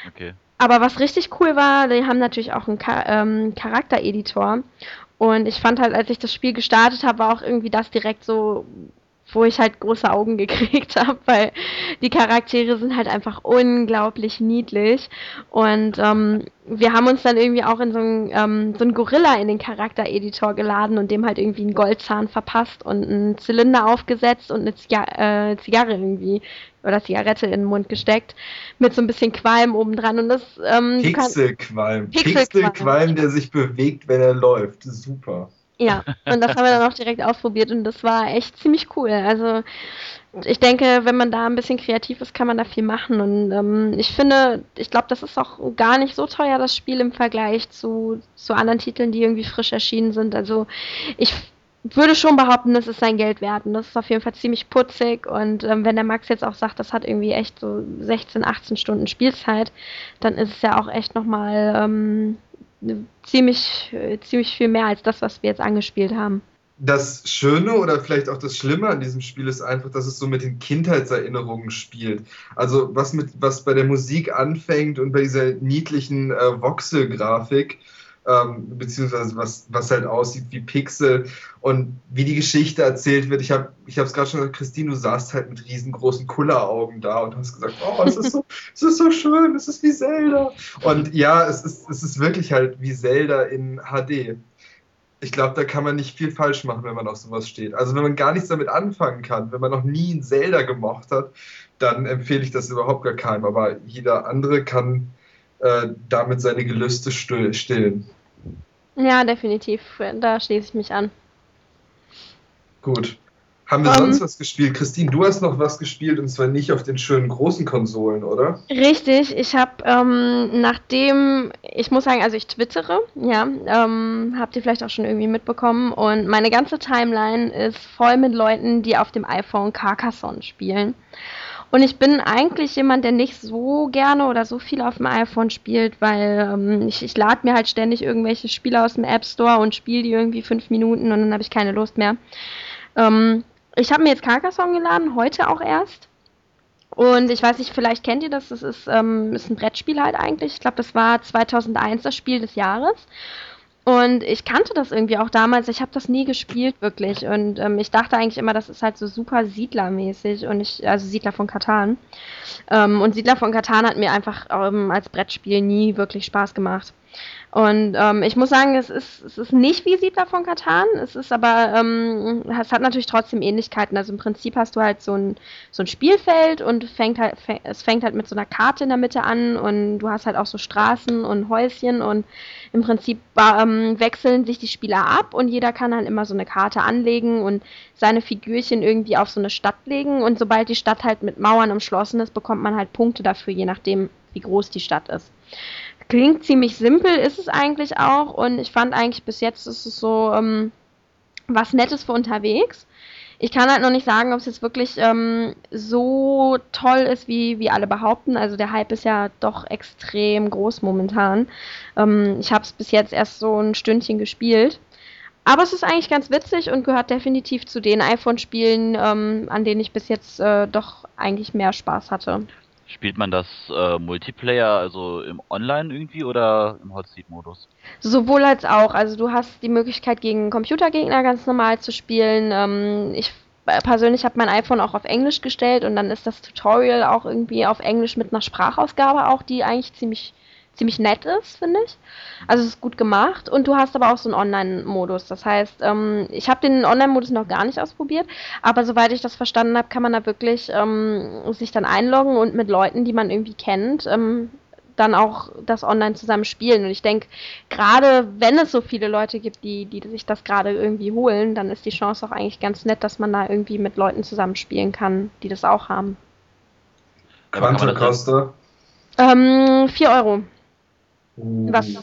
Okay. Aber was richtig cool war, die haben natürlich auch einen Char ähm, Charaktereditor. Und ich fand halt, als ich das Spiel gestartet habe, war auch irgendwie das direkt so wo ich halt große Augen gekriegt habe, weil die Charaktere sind halt einfach unglaublich niedlich. Und ähm, wir haben uns dann irgendwie auch in so einen, ähm, so einen Gorilla in den Charaktereditor geladen und dem halt irgendwie einen Goldzahn verpasst und einen Zylinder aufgesetzt und eine Ziga äh, Zigarre irgendwie oder Zigarette in den Mund gesteckt mit so ein bisschen Qualm obendran und das ähm, Pixelqualm. Pixelqualm. Pixelqualm, der sich bewegt, wenn er läuft. Super. Ja, und das haben wir dann auch direkt ausprobiert und das war echt ziemlich cool. Also ich denke, wenn man da ein bisschen kreativ ist, kann man da viel machen. Und ähm, ich finde, ich glaube, das ist auch gar nicht so teuer, das Spiel im Vergleich zu, zu anderen Titeln, die irgendwie frisch erschienen sind. Also ich würde schon behaupten, das ist sein Geld wert. Und das ist auf jeden Fall ziemlich putzig. Und ähm, wenn der Max jetzt auch sagt, das hat irgendwie echt so 16, 18 Stunden Spielzeit, dann ist es ja auch echt nochmal ähm, ziemlich, äh, ziemlich viel mehr als das, was wir jetzt angespielt haben. Das Schöne oder vielleicht auch das Schlimme an diesem Spiel ist einfach, dass es so mit den Kindheitserinnerungen spielt. Also was mit was bei der Musik anfängt und bei dieser niedlichen äh, Voxel-Grafik ähm, beziehungsweise was, was halt aussieht wie Pixel und wie die Geschichte erzählt wird. Ich habe ich es gerade schon gesagt, Christine, du saßt halt mit riesengroßen Kulleraugen da und hast gesagt, oh, es ist so, es ist so schön, es ist wie Zelda. Und ja, es ist, es ist wirklich halt wie Zelda in HD. Ich glaube, da kann man nicht viel falsch machen, wenn man auf sowas steht. Also wenn man gar nichts damit anfangen kann, wenn man noch nie ein Zelda gemocht hat, dann empfehle ich das überhaupt gar keinem. Aber jeder andere kann äh, damit seine Gelüste stillen. Ja, definitiv. Da schließe ich mich an. Gut. Haben wir um, sonst was gespielt? Christine, du hast noch was gespielt und zwar nicht auf den schönen großen Konsolen, oder? Richtig, ich habe ähm, nachdem, ich muss sagen, also ich twittere, ja, ähm, habt ihr vielleicht auch schon irgendwie mitbekommen und meine ganze Timeline ist voll mit Leuten, die auf dem iPhone Carcassonne spielen. Und ich bin eigentlich jemand, der nicht so gerne oder so viel auf dem iPhone spielt, weil ähm, ich, ich lade mir halt ständig irgendwelche Spiele aus dem App Store und spiele die irgendwie fünf Minuten und dann habe ich keine Lust mehr. Ähm, ich habe mir jetzt Carcassonne geladen, heute auch erst. Und ich weiß nicht, vielleicht kennt ihr das, das ist, ähm, ist ein Brettspiel halt eigentlich. Ich glaube, das war 2001 das Spiel des Jahres. Und ich kannte das irgendwie auch damals. Ich habe das nie gespielt, wirklich. Und ähm, ich dachte eigentlich immer, das ist halt so super Siedlermäßig. Und ich, also Siedler von Katan. Ähm, und Siedler von Katan hat mir einfach ähm, als Brettspiel nie wirklich Spaß gemacht. Und ähm, ich muss sagen, es ist, es ist nicht wie Siedler von Katan, es ist aber, ähm, es hat natürlich trotzdem Ähnlichkeiten. Also im Prinzip hast du halt so ein, so ein Spielfeld und fängt halt, es fängt halt mit so einer Karte in der Mitte an und du hast halt auch so Straßen und Häuschen und im Prinzip ähm, wechseln sich die Spieler ab und jeder kann halt immer so eine Karte anlegen und seine Figürchen irgendwie auf so eine Stadt legen und sobald die Stadt halt mit Mauern umschlossen ist, bekommt man halt Punkte dafür, je nachdem, wie groß die Stadt ist. Klingt ziemlich simpel, ist es eigentlich auch. Und ich fand eigentlich bis jetzt ist es so ähm, was Nettes für unterwegs. Ich kann halt noch nicht sagen, ob es jetzt wirklich ähm, so toll ist, wie, wie alle behaupten. Also der Hype ist ja doch extrem groß momentan. Ähm, ich habe es bis jetzt erst so ein Stündchen gespielt. Aber es ist eigentlich ganz witzig und gehört definitiv zu den iPhone-Spielen, ähm, an denen ich bis jetzt äh, doch eigentlich mehr Spaß hatte. Spielt man das äh, Multiplayer, also im Online irgendwie oder im Hotseat-Modus? Sowohl als auch. Also du hast die Möglichkeit, gegen Computergegner ganz normal zu spielen. Ähm, ich äh, persönlich habe mein iPhone auch auf Englisch gestellt und dann ist das Tutorial auch irgendwie auf Englisch mit einer Sprachausgabe auch, die eigentlich ziemlich ziemlich nett ist, finde ich. Also es ist gut gemacht und du hast aber auch so einen Online-Modus. Das heißt, ähm, ich habe den Online-Modus noch gar nicht ausprobiert, aber soweit ich das verstanden habe, kann man da wirklich ähm, sich dann einloggen und mit Leuten, die man irgendwie kennt, ähm, dann auch das online zusammen spielen. Und ich denke, gerade wenn es so viele Leute gibt, die, die sich das gerade irgendwie holen, dann ist die Chance auch eigentlich ganz nett, dass man da irgendwie mit Leuten zusammen spielen kann, die das auch haben. Quanto Costa? Ähm, 4 Euro. Was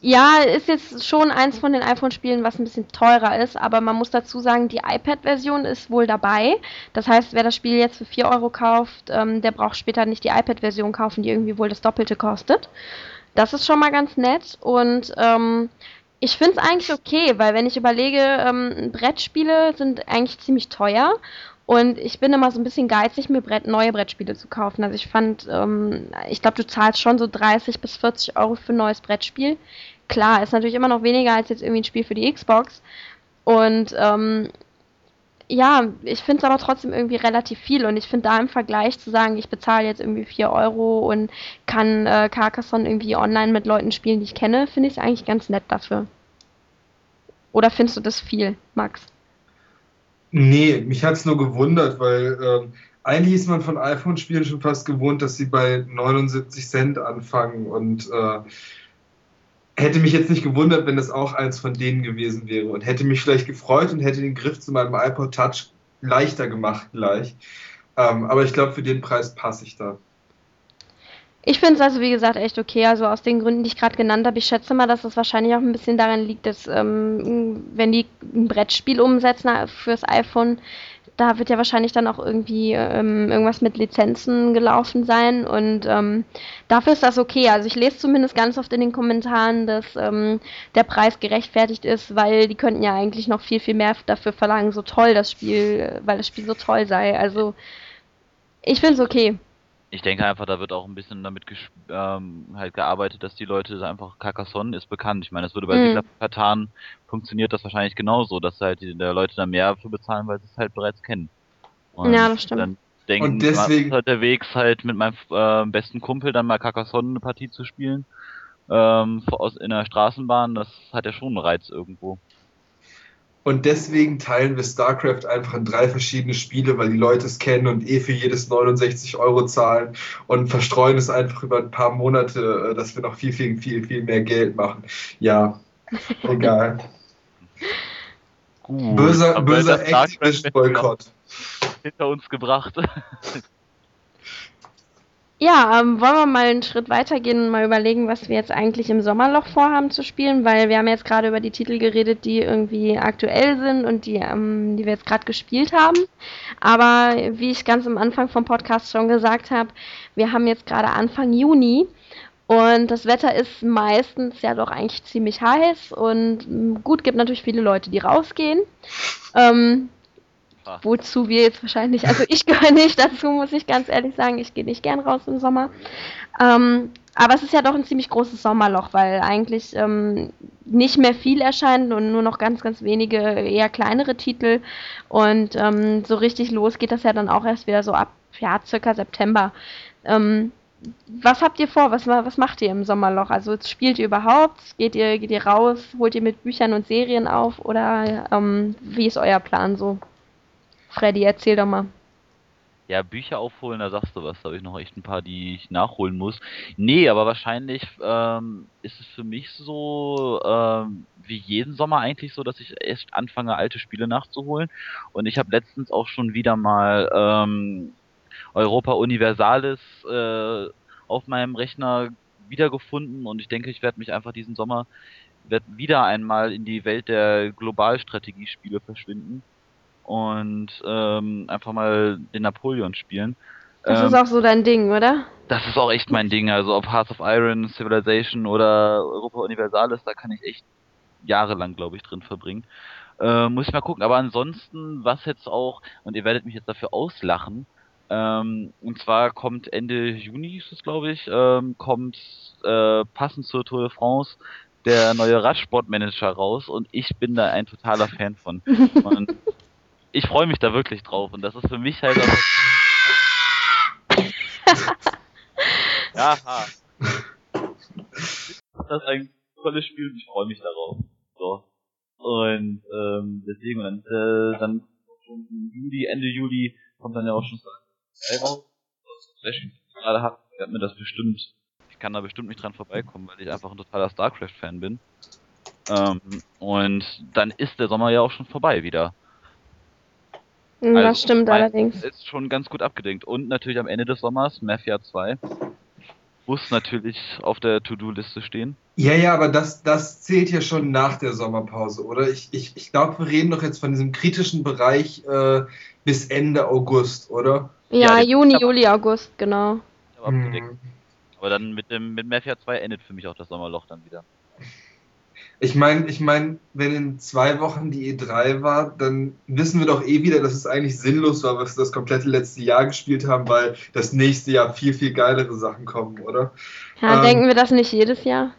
ja, ist jetzt schon eins von den iPhone-Spielen, was ein bisschen teurer ist, aber man muss dazu sagen, die iPad-Version ist wohl dabei. Das heißt, wer das Spiel jetzt für 4 Euro kauft, ähm, der braucht später nicht die iPad-Version kaufen, die irgendwie wohl das Doppelte kostet. Das ist schon mal ganz nett und ähm, ich finde es eigentlich okay, weil wenn ich überlege, ähm, Brettspiele sind eigentlich ziemlich teuer und ich bin immer so ein bisschen geizig, mir Brett, neue Brettspiele zu kaufen. Also ich fand, ähm, ich glaube, du zahlst schon so 30 bis 40 Euro für ein neues Brettspiel. Klar, ist natürlich immer noch weniger als jetzt irgendwie ein Spiel für die Xbox. Und ähm, ja, ich finde es aber trotzdem irgendwie relativ viel. Und ich finde da im Vergleich zu sagen, ich bezahle jetzt irgendwie 4 Euro und kann äh, Carcassonne irgendwie online mit Leuten spielen, die ich kenne, finde ich es eigentlich ganz nett dafür. Oder findest du das viel, Max? Nee, mich hat es nur gewundert, weil ähm, eigentlich ist man von iPhone-Spielen schon fast gewohnt, dass sie bei 79 Cent anfangen und äh, hätte mich jetzt nicht gewundert, wenn das auch eins von denen gewesen wäre und hätte mich vielleicht gefreut und hätte den Griff zu meinem iPod Touch leichter gemacht gleich. Ähm, aber ich glaube, für den Preis passe ich da. Ich finde es also, wie gesagt, echt okay. Also aus den Gründen, die ich gerade genannt habe. Ich schätze mal, dass es wahrscheinlich auch ein bisschen daran liegt, dass ähm, wenn die ein Brettspiel umsetzen fürs iPhone, da wird ja wahrscheinlich dann auch irgendwie ähm, irgendwas mit Lizenzen gelaufen sein und ähm, dafür ist das okay. Also ich lese zumindest ganz oft in den Kommentaren, dass ähm, der Preis gerechtfertigt ist, weil die könnten ja eigentlich noch viel, viel mehr dafür verlangen, so toll das Spiel, weil das Spiel so toll sei. Also ich finde es okay ich denke einfach, da wird auch ein bisschen damit ähm, halt gearbeitet, dass die Leute einfach Carcassonne ist bekannt. Ich meine, das würde bei mhm. Katan funktioniert das wahrscheinlich genauso, dass halt die der Leute da mehr für bezahlen, weil sie es halt bereits kennen. Und ja, das stimmt. Dann denken, und deswegen halt der Weg halt mit meinem äh, besten Kumpel dann mal Carcassonne eine Partie zu spielen ähm, aus in der Straßenbahn, das hat ja schon einen Reiz irgendwo. Und deswegen teilen wir StarCraft einfach in drei verschiedene Spiele, weil die Leute es kennen und eh für jedes 69 Euro zahlen und verstreuen es einfach über ein paar Monate, äh, dass wir noch viel, viel, viel, viel mehr Geld machen. Ja, egal. Gut, böser böser Activision-Boykott. Hinter uns gebracht. Ja, ähm, wollen wir mal einen Schritt weitergehen und mal überlegen, was wir jetzt eigentlich im Sommerloch vorhaben zu spielen, weil wir haben jetzt gerade über die Titel geredet, die irgendwie aktuell sind und die, ähm, die wir jetzt gerade gespielt haben. Aber wie ich ganz am Anfang vom Podcast schon gesagt habe, wir haben jetzt gerade Anfang Juni und das Wetter ist meistens ja doch eigentlich ziemlich heiß und mm, gut, gibt natürlich viele Leute, die rausgehen. Ähm, Ah. Wozu wir jetzt wahrscheinlich, also ich gehöre nicht dazu, muss ich ganz ehrlich sagen. Ich gehe nicht gern raus im Sommer. Ähm, aber es ist ja doch ein ziemlich großes Sommerloch, weil eigentlich ähm, nicht mehr viel erscheint und nur noch ganz, ganz wenige eher kleinere Titel. Und ähm, so richtig los geht das ja dann auch erst wieder so ab, ja, circa September. Ähm, was habt ihr vor? Was, was macht ihr im Sommerloch? Also spielt ihr überhaupt? Geht ihr, geht ihr raus? Holt ihr mit Büchern und Serien auf? Oder ähm, wie ist euer Plan so? Freddy, erzähl doch mal. Ja, Bücher aufholen, da sagst du was. Da habe ich noch echt ein paar, die ich nachholen muss. Nee, aber wahrscheinlich ähm, ist es für mich so, ähm, wie jeden Sommer eigentlich so, dass ich erst anfange, alte Spiele nachzuholen. Und ich habe letztens auch schon wieder mal ähm, Europa Universalis äh, auf meinem Rechner wiedergefunden und ich denke, ich werde mich einfach diesen Sommer werd wieder einmal in die Welt der Globalstrategiespiele verschwinden und ähm, einfach mal den Napoleon spielen. Das ähm, ist auch so dein Ding, oder? Das ist auch echt mein Ding. Also ob Hearts of Iron, Civilization oder Europa Universalis, da kann ich echt jahrelang, glaube ich, drin verbringen. Äh, muss ich mal gucken. Aber ansonsten, was jetzt auch, und ihr werdet mich jetzt dafür auslachen, ähm, und zwar kommt Ende Juni, ist es glaube ich, ähm, kommt äh, passend zur Tour de France der neue Radsportmanager raus und ich bin da ein totaler Fan von. Und ich freue mich da wirklich drauf und das ist für mich halt auch. ja, das ist ein tolles Spiel und ich freue mich darauf. So. Und ähm, deswegen, dann, äh, dann Juli, Ende Juli kommt dann ja auch schon raus. Gerade hat, hat mir das bestimmt, ich kann da bestimmt nicht dran vorbeikommen, weil ich einfach ein totaler StarCraft-Fan bin. Ähm, und dann ist der Sommer ja auch schon vorbei wieder. Das also, stimmt allerdings. Ist schon ganz gut abgedenkt. Und natürlich am Ende des Sommers, Mafia 2. Muss natürlich auf der To-Do-Liste stehen. Ja, ja, aber das, das zählt ja schon nach der Sommerpause, oder? Ich, ich, ich glaube, wir reden doch jetzt von diesem kritischen Bereich äh, bis Ende August, oder? Ja, ja Juni, Juli, August, genau. Hm. Aber dann mit dem mit Mafia 2 endet für mich auch das Sommerloch dann wieder. Ich meine, ich mein, wenn in zwei Wochen die E3 war, dann wissen wir doch eh wieder, dass es eigentlich sinnlos war, was wir das komplette letzte Jahr gespielt haben, weil das nächste Jahr viel, viel geilere Sachen kommen, oder? Ja, ähm, denken wir das nicht jedes Jahr?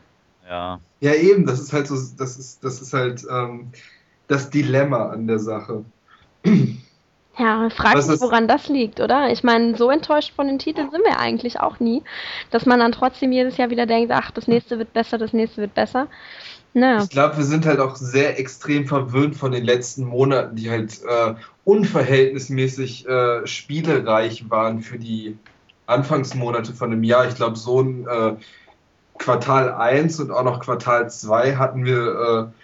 Ja. Ja, eben, das ist halt so, das ist, das ist halt ähm, das Dilemma an der Sache. Ja, fragt sich, woran das liegt, oder? Ich meine, so enttäuscht von den Titeln sind wir eigentlich auch nie, dass man dann trotzdem jedes Jahr wieder denkt, ach, das nächste wird besser, das nächste wird besser. Ja. Ich glaube, wir sind halt auch sehr extrem verwöhnt von den letzten Monaten, die halt äh, unverhältnismäßig äh, spielereich waren für die Anfangsmonate von einem Jahr. Ich glaube, so ein äh, Quartal 1 und auch noch Quartal 2 hatten wir äh,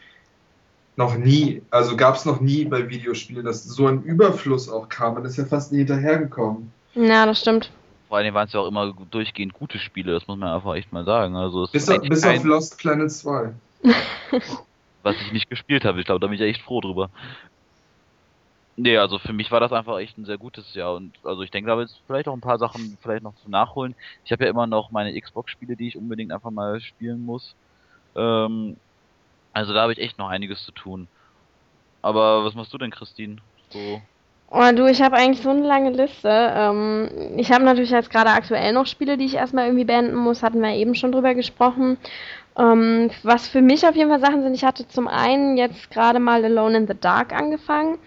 noch nie. Also gab es noch nie bei Videospielen, dass so ein Überfluss auch kam. Man ist ja fast nie hinterhergekommen. Ja, das stimmt. Vor allem waren es ja auch immer durchgehend gute Spiele, das muss man einfach echt mal sagen. Also bis, auf, bis auf Lost Planet 2. was ich nicht gespielt habe. Ich glaube, da bin ich echt froh drüber. Nee, also für mich war das einfach echt ein sehr gutes Jahr und also ich denke, da wird vielleicht auch ein paar Sachen vielleicht noch zu nachholen. Ich habe ja immer noch meine Xbox-Spiele, die ich unbedingt einfach mal spielen muss. Ähm, also da habe ich echt noch einiges zu tun. Aber was machst du denn, Christine? So. Oh, du, ich habe eigentlich so eine lange Liste. Ähm, ich habe natürlich jetzt gerade aktuell noch Spiele, die ich erstmal irgendwie beenden muss. Hatten wir eben schon drüber gesprochen. Ähm, was für mich auf jeden Fall Sachen sind, ich hatte zum einen jetzt gerade mal Alone in the Dark angefangen.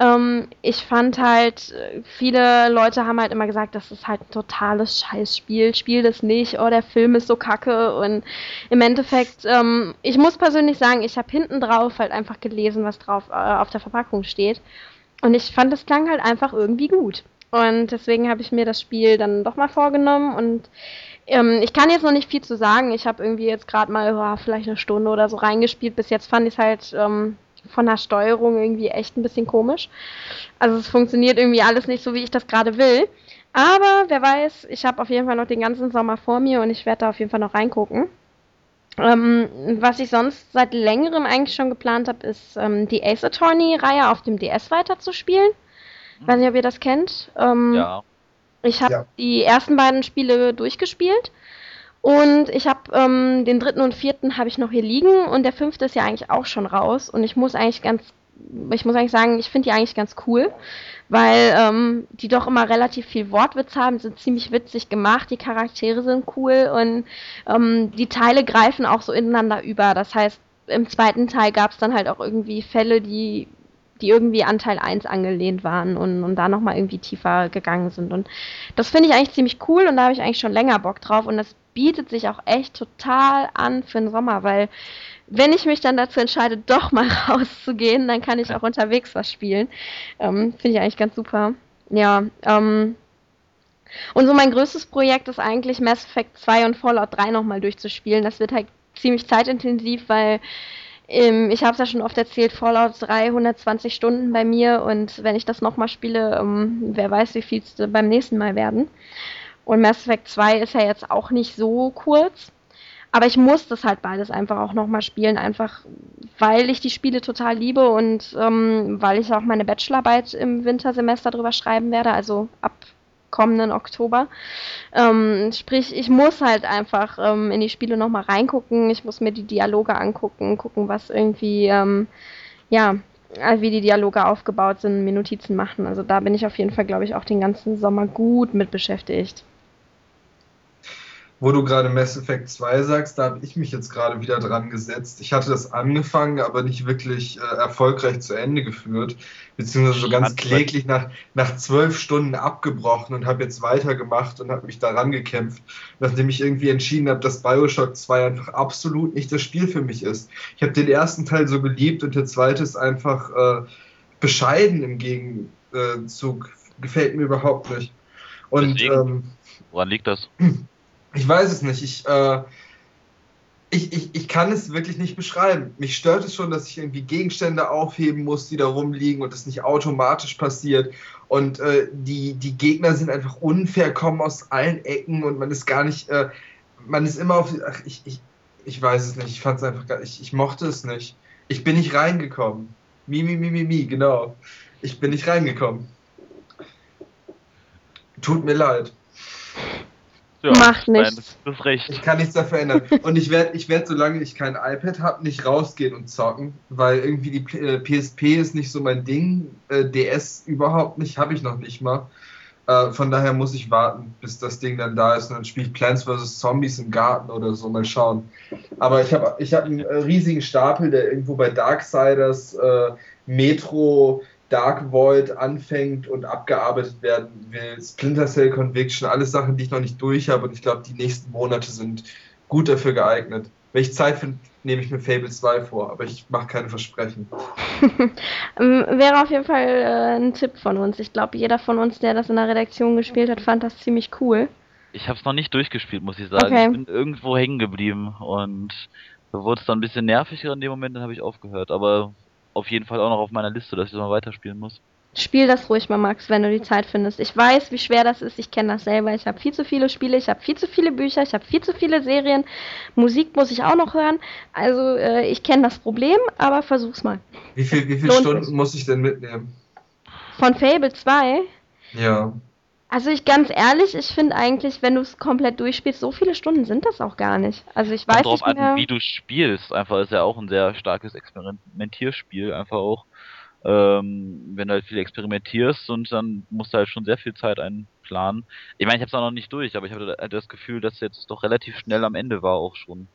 Ähm, ich fand halt, viele Leute haben halt immer gesagt, das ist halt ein totales Scheißspiel, spiel das nicht, oh, der Film ist so kacke und im Endeffekt, ähm, ich muss persönlich sagen, ich habe hinten drauf halt einfach gelesen, was drauf äh, auf der Verpackung steht und ich fand, das klang halt einfach irgendwie gut. Und deswegen habe ich mir das Spiel dann doch mal vorgenommen und ähm, ich kann jetzt noch nicht viel zu sagen. Ich habe irgendwie jetzt gerade mal oh, vielleicht eine Stunde oder so reingespielt. Bis jetzt fand ich es halt ähm, von der Steuerung irgendwie echt ein bisschen komisch. Also es funktioniert irgendwie alles nicht so, wie ich das gerade will. Aber wer weiß, ich habe auf jeden Fall noch den ganzen Sommer vor mir und ich werde da auf jeden Fall noch reingucken. Ähm, was ich sonst seit längerem eigentlich schon geplant habe, ist ähm, die Ace Attorney-Reihe auf dem DS weiterzuspielen. Ich weiß nicht, ob ihr das kennt. Ähm, ja. Ich habe ja. die ersten beiden Spiele durchgespielt und ich habe ähm, den dritten und vierten habe ich noch hier liegen und der fünfte ist ja eigentlich auch schon raus und ich muss eigentlich ganz, ich muss eigentlich sagen, ich finde die eigentlich ganz cool, weil ähm, die doch immer relativ viel Wortwitz haben, sind ziemlich witzig gemacht, die Charaktere sind cool und ähm, die Teile greifen auch so ineinander über. Das heißt, im zweiten Teil gab es dann halt auch irgendwie Fälle, die die irgendwie an Teil 1 angelehnt waren und, und da nochmal irgendwie tiefer gegangen sind. Und das finde ich eigentlich ziemlich cool und da habe ich eigentlich schon länger Bock drauf und das bietet sich auch echt total an für den Sommer, weil wenn ich mich dann dazu entscheide, doch mal rauszugehen, dann kann ich auch unterwegs was spielen. Ähm, finde ich eigentlich ganz super. Ja, ähm, und so mein größtes Projekt ist eigentlich Mass Effect 2 und Fallout 3 nochmal durchzuspielen. Das wird halt ziemlich zeitintensiv, weil ähm, ich habe es ja schon oft erzählt, Fallout 320 Stunden bei mir und wenn ich das nochmal spiele, ähm, wer weiß, wie viel es beim nächsten Mal werden. Und Mass Effect 2 ist ja jetzt auch nicht so kurz. Aber ich muss das halt beides einfach auch nochmal spielen, einfach weil ich die Spiele total liebe und ähm, weil ich auch meine Bachelorarbeit im Wintersemester drüber schreiben werde, also ab kommenden Oktober. Ähm, sprich, ich muss halt einfach ähm, in die Spiele nochmal reingucken, ich muss mir die Dialoge angucken, gucken, was irgendwie, ähm, ja, äh, wie die Dialoge aufgebaut sind, mir Notizen machen. Also da bin ich auf jeden Fall, glaube ich, auch den ganzen Sommer gut mit beschäftigt. Wo du gerade Mass Effect 2 sagst, da habe ich mich jetzt gerade wieder dran gesetzt. Ich hatte das angefangen, aber nicht wirklich äh, erfolgreich zu Ende geführt, beziehungsweise so ganz kläglich nach, nach zwölf Stunden abgebrochen und habe jetzt weitergemacht und habe mich daran gekämpft, nachdem ich irgendwie entschieden habe, dass Bioshock 2 einfach absolut nicht das Spiel für mich ist. Ich habe den ersten Teil so geliebt und der zweite ist einfach äh, bescheiden im Gegenzug. Gefällt mir überhaupt nicht. Und Deswegen, ähm, woran liegt das? Ich weiß es nicht. Ich, äh, ich, ich, ich kann es wirklich nicht beschreiben. Mich stört es schon, dass ich irgendwie Gegenstände aufheben muss, die da rumliegen und das nicht automatisch passiert. Und äh, die, die Gegner sind einfach unfair, kommen aus allen Ecken und man ist gar nicht, äh, man ist immer auf, ach, ich, ich, ich weiß es nicht, ich fand es einfach gar, ich, ich mochte es nicht. Ich bin nicht reingekommen. Mi, mi, mi, mi, mi, genau. Ich bin nicht reingekommen. Tut mir leid. Ja, Macht nichts. das ist recht. Ich kann nichts dafür ändern. Und ich werde, ich werd, solange ich kein iPad habe, nicht rausgehen und zocken, weil irgendwie die PSP äh, ist nicht so mein Ding. Äh, DS überhaupt nicht, habe ich noch nicht mal. Äh, von daher muss ich warten, bis das Ding dann da ist und dann spiele ich Plants vs. Zombies im Garten oder so, mal schauen. Aber ich habe ich hab einen riesigen Stapel, der irgendwo bei Darksiders, äh, Metro, Dark Void anfängt und abgearbeitet werden will. Splinter Cell Conviction, alles Sachen, die ich noch nicht durch habe und ich glaube, die nächsten Monate sind gut dafür geeignet. Wenn ich Zeit finde, nehme ich mir Fable 2 vor, aber ich mache keine Versprechen. Ähm, wäre auf jeden Fall äh, ein Tipp von uns. Ich glaube, jeder von uns, der das in der Redaktion gespielt hat, fand das ziemlich cool. Ich habe es noch nicht durchgespielt, muss ich sagen. Okay. Ich bin irgendwo hängen geblieben und da wurde es dann ein bisschen nerviger in dem Moment, dann habe ich aufgehört. Aber auf jeden Fall auch noch auf meiner Liste, dass ich das mal weiterspielen muss. Spiel das ruhig mal, Max, wenn du die Zeit findest. Ich weiß, wie schwer das ist. Ich kenne das selber. Ich habe viel zu viele Spiele, ich habe viel zu viele Bücher, ich habe viel zu viele Serien. Musik muss ich auch noch hören. Also äh, ich kenne das Problem, aber versuch's mal. Wie, viel, wie viele Stunden sich. muss ich denn mitnehmen? Von Fable 2? Ja. Also ich ganz ehrlich, ich finde eigentlich, wenn du es komplett durchspielst, so viele Stunden sind das auch gar nicht. Also ich weiß Kommt nicht mehr... an, wie du spielst. Einfach ist ja auch ein sehr starkes Experimentierspiel. Einfach auch, ähm, wenn du halt viel experimentierst und dann musst du halt schon sehr viel Zeit einplanen. Ich meine, ich habe es auch noch nicht durch, aber ich habe das Gefühl, dass jetzt doch relativ schnell am Ende war auch schon.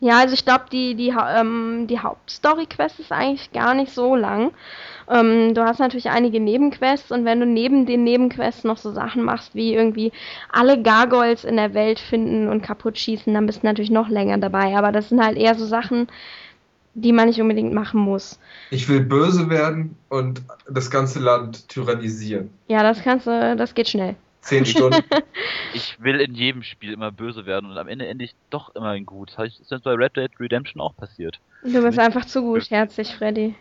Ja, also ich glaube, die, die, ähm, die Hauptstory-Quest ist eigentlich gar nicht so lang. Ähm, du hast natürlich einige Nebenquests und wenn du neben den Nebenquests noch so Sachen machst, wie irgendwie alle Gargoyles in der Welt finden und kaputt schießen, dann bist du natürlich noch länger dabei. Aber das sind halt eher so Sachen, die man nicht unbedingt machen muss. Ich will böse werden und das ganze Land tyrannisieren. Ja, das kannst du, das geht schnell. Zehn Stunden. ich will in jedem Spiel immer böse werden und am Ende ende ich doch immer in gut. Das ist jetzt bei Red Dead Redemption auch passiert. Du bist einfach zu gutherzig, Freddy.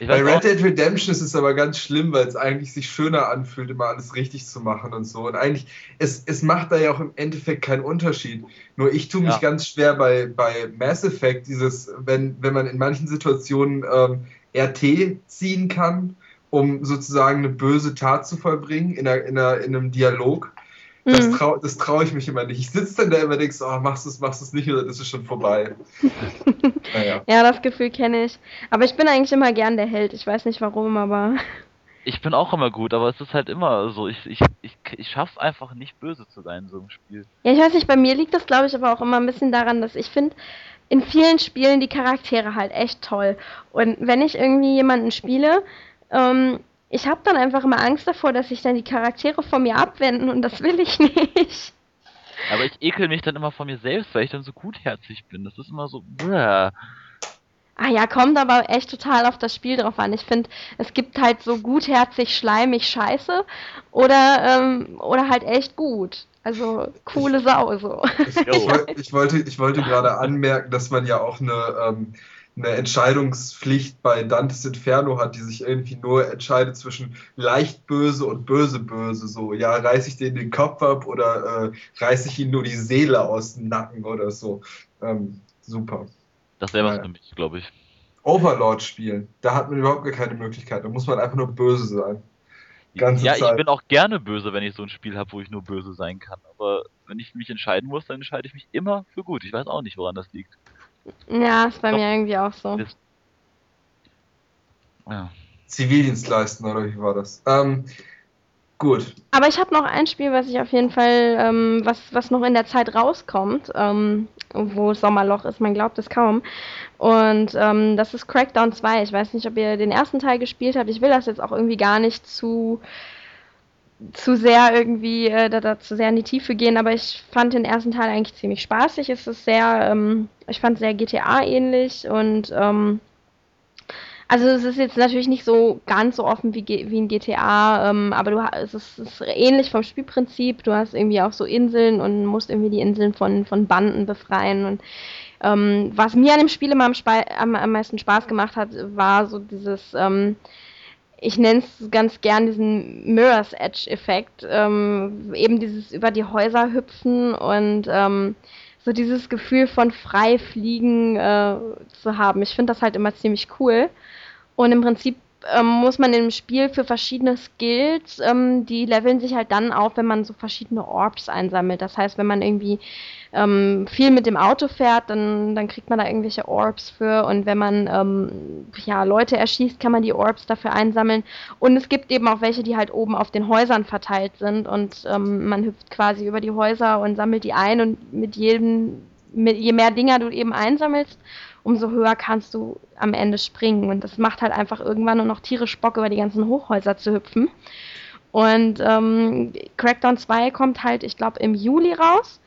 Bei Red Dead Redemption ist es aber ganz schlimm, weil es eigentlich sich schöner anfühlt, immer alles richtig zu machen und so. Und eigentlich, es, es macht da ja auch im Endeffekt keinen Unterschied. Nur ich tue mich ja. ganz schwer bei, bei Mass Effect, dieses, wenn, wenn man in manchen Situationen ähm, RT ziehen kann um sozusagen eine böse Tat zu vollbringen in, einer, in, einer, in einem Dialog. Das mhm. traue trau ich mich immer nicht. Ich sitze dann da immer und denke so, oh, machst du es, machst du es nicht oder ist es schon vorbei. naja. Ja, das Gefühl kenne ich. Aber ich bin eigentlich immer gern der Held. Ich weiß nicht warum, aber. Ich bin auch immer gut, aber es ist halt immer so. Ich, ich, ich, ich schaff's einfach nicht böse zu sein in so einem Spiel. Ja, ich weiß nicht, bei mir liegt das glaube ich aber auch immer ein bisschen daran, dass ich finde, in vielen Spielen die Charaktere halt echt toll. Und wenn ich irgendwie jemanden spiele, ähm, ich habe dann einfach immer Angst davor, dass sich dann die Charaktere von mir abwenden und das will ich nicht. Aber ich ekel mich dann immer von mir selbst, weil ich dann so gutherzig bin. Das ist immer so. Bäh. Ah ja, kommt aber echt total auf das Spiel drauf an. Ich finde, es gibt halt so gutherzig, schleimig, scheiße oder, ähm, oder halt echt gut. Also coole Sau so. Ich, ich, ich wollte, ich wollte gerade anmerken, dass man ja auch eine ähm, eine Entscheidungspflicht bei Dantes Inferno hat, die sich irgendwie nur entscheidet zwischen leicht böse und böse böse. So, ja, reiße ich den den Kopf ab oder äh, reiße ich ihm nur die Seele aus dem Nacken oder so. Ähm, super. Das wäre was für mich, glaube ich. Overlord spielen, da hat man überhaupt gar keine Möglichkeit. Da muss man einfach nur böse sein. Ganze ja, Zeit. ich bin auch gerne böse, wenn ich so ein Spiel habe, wo ich nur böse sein kann. Aber wenn ich mich entscheiden muss, dann entscheide ich mich immer für gut. Ich weiß auch nicht, woran das liegt. Ja, ist bei Doch. mir irgendwie auch so. Ja. Zivildienst leisten, oder wie war das? Ähm, Gut. Aber ich habe noch ein Spiel, was ich auf jeden Fall, ähm, was, was noch in der Zeit rauskommt, ähm, wo Sommerloch ist, man glaubt es kaum. Und ähm, das ist Crackdown 2. Ich weiß nicht, ob ihr den ersten Teil gespielt habt. Ich will das jetzt auch irgendwie gar nicht zu zu sehr irgendwie äh, da, da, zu sehr in die Tiefe gehen, aber ich fand den ersten Teil eigentlich ziemlich spaßig. Es ist sehr, ähm, ich fand sehr GTA ähnlich und ähm, also es ist jetzt natürlich nicht so ganz so offen wie, wie ein GTA, ähm, aber du es ist, ist ähnlich vom Spielprinzip. Du hast irgendwie auch so Inseln und musst irgendwie die Inseln von, von Banden befreien. Und ähm, was mir an dem Spiel immer am, am, am, meisten Spaß gemacht hat, war so dieses, ähm, ich nenne es ganz gern diesen Mirror's Edge-Effekt, ähm, eben dieses über die Häuser hüpfen und ähm, so dieses Gefühl von frei fliegen äh, zu haben. Ich finde das halt immer ziemlich cool. Und im Prinzip ähm, muss man im Spiel für verschiedene Skills, ähm, die leveln sich halt dann auf, wenn man so verschiedene Orbs einsammelt. Das heißt, wenn man irgendwie ähm, viel mit dem Auto fährt, dann, dann kriegt man da irgendwelche Orbs für. Und wenn man ähm, ja, Leute erschießt, kann man die Orbs dafür einsammeln. Und es gibt eben auch welche, die halt oben auf den Häusern verteilt sind. Und ähm, man hüpft quasi über die Häuser und sammelt die ein. Und mit jedem, mit, je mehr Dinger du eben einsammelst, umso höher kannst du am Ende springen. Und das macht halt einfach irgendwann nur noch tierisch Bock, über die ganzen Hochhäuser zu hüpfen. Und ähm, Crackdown 2 kommt halt, ich glaube, im Juli raus.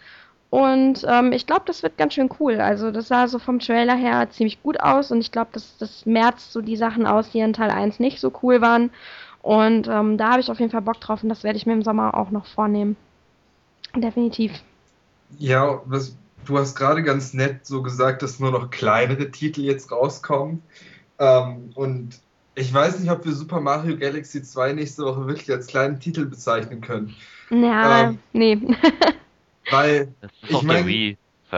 Und ähm, ich glaube, das wird ganz schön cool. Also das sah so vom Trailer her ziemlich gut aus und ich glaube, das, das merzt so die Sachen aus, die in Teil 1 nicht so cool waren. Und ähm, da habe ich auf jeden Fall Bock drauf und das werde ich mir im Sommer auch noch vornehmen. Definitiv. Ja, was, du hast gerade ganz nett so gesagt, dass nur noch kleinere Titel jetzt rauskommen. Ähm, und ich weiß nicht, ob wir Super Mario Galaxy 2 nächste Woche wirklich als kleinen Titel bezeichnen können. Ja, ähm, nee. weil, das ist ich meine,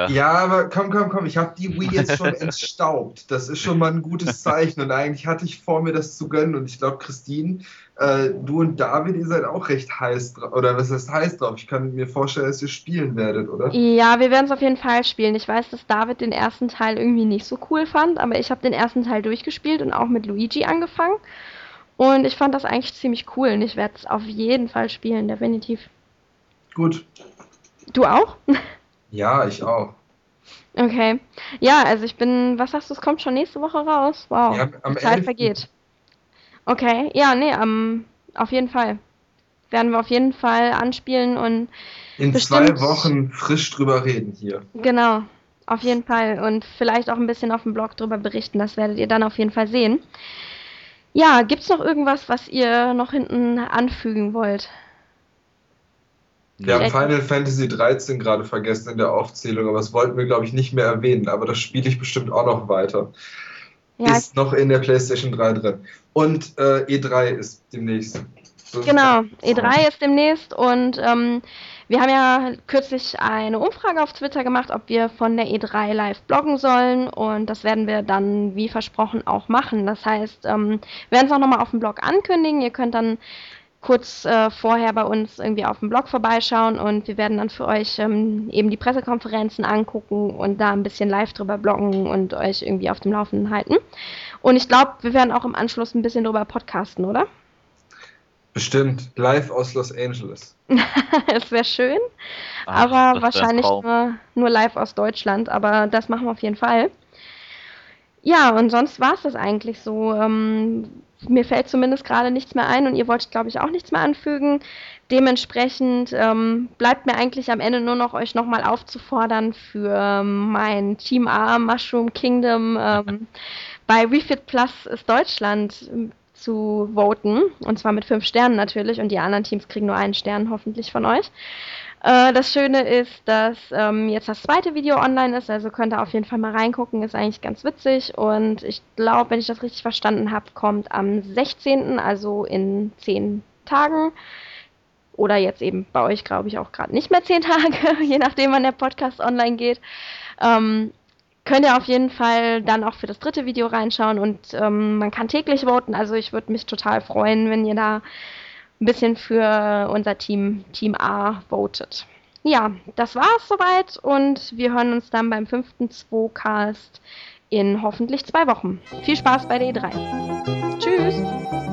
ja, aber komm, komm, komm, ich habe die Wii jetzt schon entstaubt. Das ist schon mal ein gutes Zeichen und eigentlich hatte ich vor, mir das zu gönnen und ich glaube, Christine, äh, du und David, ihr seid auch recht heiß drauf, oder was heißt heiß drauf? Ich kann mir vorstellen, dass ihr spielen werdet, oder? Ja, wir werden es auf jeden Fall spielen. Ich weiß, dass David den ersten Teil irgendwie nicht so cool fand, aber ich habe den ersten Teil durchgespielt und auch mit Luigi angefangen und ich fand das eigentlich ziemlich cool und ich werde es auf jeden Fall spielen, definitiv. Gut. Du auch? Ja, ich auch. Okay. Ja, also ich bin, was sagst du, es kommt schon nächste Woche raus? Wow. Ja, am Die Zeit 11. vergeht. Okay, ja, nee, um, auf jeden Fall. Werden wir auf jeden Fall anspielen und in bestimmt, zwei Wochen frisch drüber reden hier. Genau, auf jeden Fall. Und vielleicht auch ein bisschen auf dem Blog drüber berichten. Das werdet ihr dann auf jeden Fall sehen. Ja, gibt's noch irgendwas, was ihr noch hinten anfügen wollt? Wir haben Final Fantasy 13 gerade vergessen in der Aufzählung, aber das wollten wir, glaube ich, nicht mehr erwähnen. Aber das spiele ich bestimmt auch noch weiter. Ja, ist noch in der PlayStation 3 drin. Und äh, E3 ist demnächst. So genau, E3 ist demnächst und ähm, wir haben ja kürzlich eine Umfrage auf Twitter gemacht, ob wir von der E3 live bloggen sollen und das werden wir dann wie versprochen auch machen. Das heißt, ähm, wir werden es auch nochmal auf dem Blog ankündigen. Ihr könnt dann kurz äh, vorher bei uns irgendwie auf dem Blog vorbeischauen und wir werden dann für euch ähm, eben die Pressekonferenzen angucken und da ein bisschen live drüber bloggen und euch irgendwie auf dem Laufenden halten. Und ich glaube, wir werden auch im Anschluss ein bisschen drüber podcasten, oder? Bestimmt, live aus Los Angeles. Es wäre schön, Ach, aber wahrscheinlich nur, nur live aus Deutschland, aber das machen wir auf jeden Fall. Ja, und sonst war es das eigentlich so. Ähm, mir fällt zumindest gerade nichts mehr ein und ihr wolltet, glaube ich, auch nichts mehr anfügen. Dementsprechend ähm, bleibt mir eigentlich am Ende nur noch euch nochmal aufzufordern für mein Team A Mushroom Kingdom ähm, bei Refit Plus ist Deutschland ähm, zu voten. Und zwar mit fünf Sternen natürlich und die anderen Teams kriegen nur einen Stern hoffentlich von euch. Äh, das Schöne ist, dass ähm, jetzt das zweite Video online ist, also könnt ihr auf jeden Fall mal reingucken, ist eigentlich ganz witzig und ich glaube, wenn ich das richtig verstanden habe, kommt am 16., also in zehn Tagen oder jetzt eben bei euch, glaube ich, auch gerade nicht mehr zehn Tage, je nachdem, wann der Podcast online geht. Ähm, könnt ihr auf jeden Fall dann auch für das dritte Video reinschauen und ähm, man kann täglich voten, also ich würde mich total freuen, wenn ihr da ein bisschen für unser Team, Team A, votet. Ja, das war es soweit und wir hören uns dann beim fünften 2-Cast in hoffentlich zwei Wochen. Viel Spaß bei der E3. Tschüss!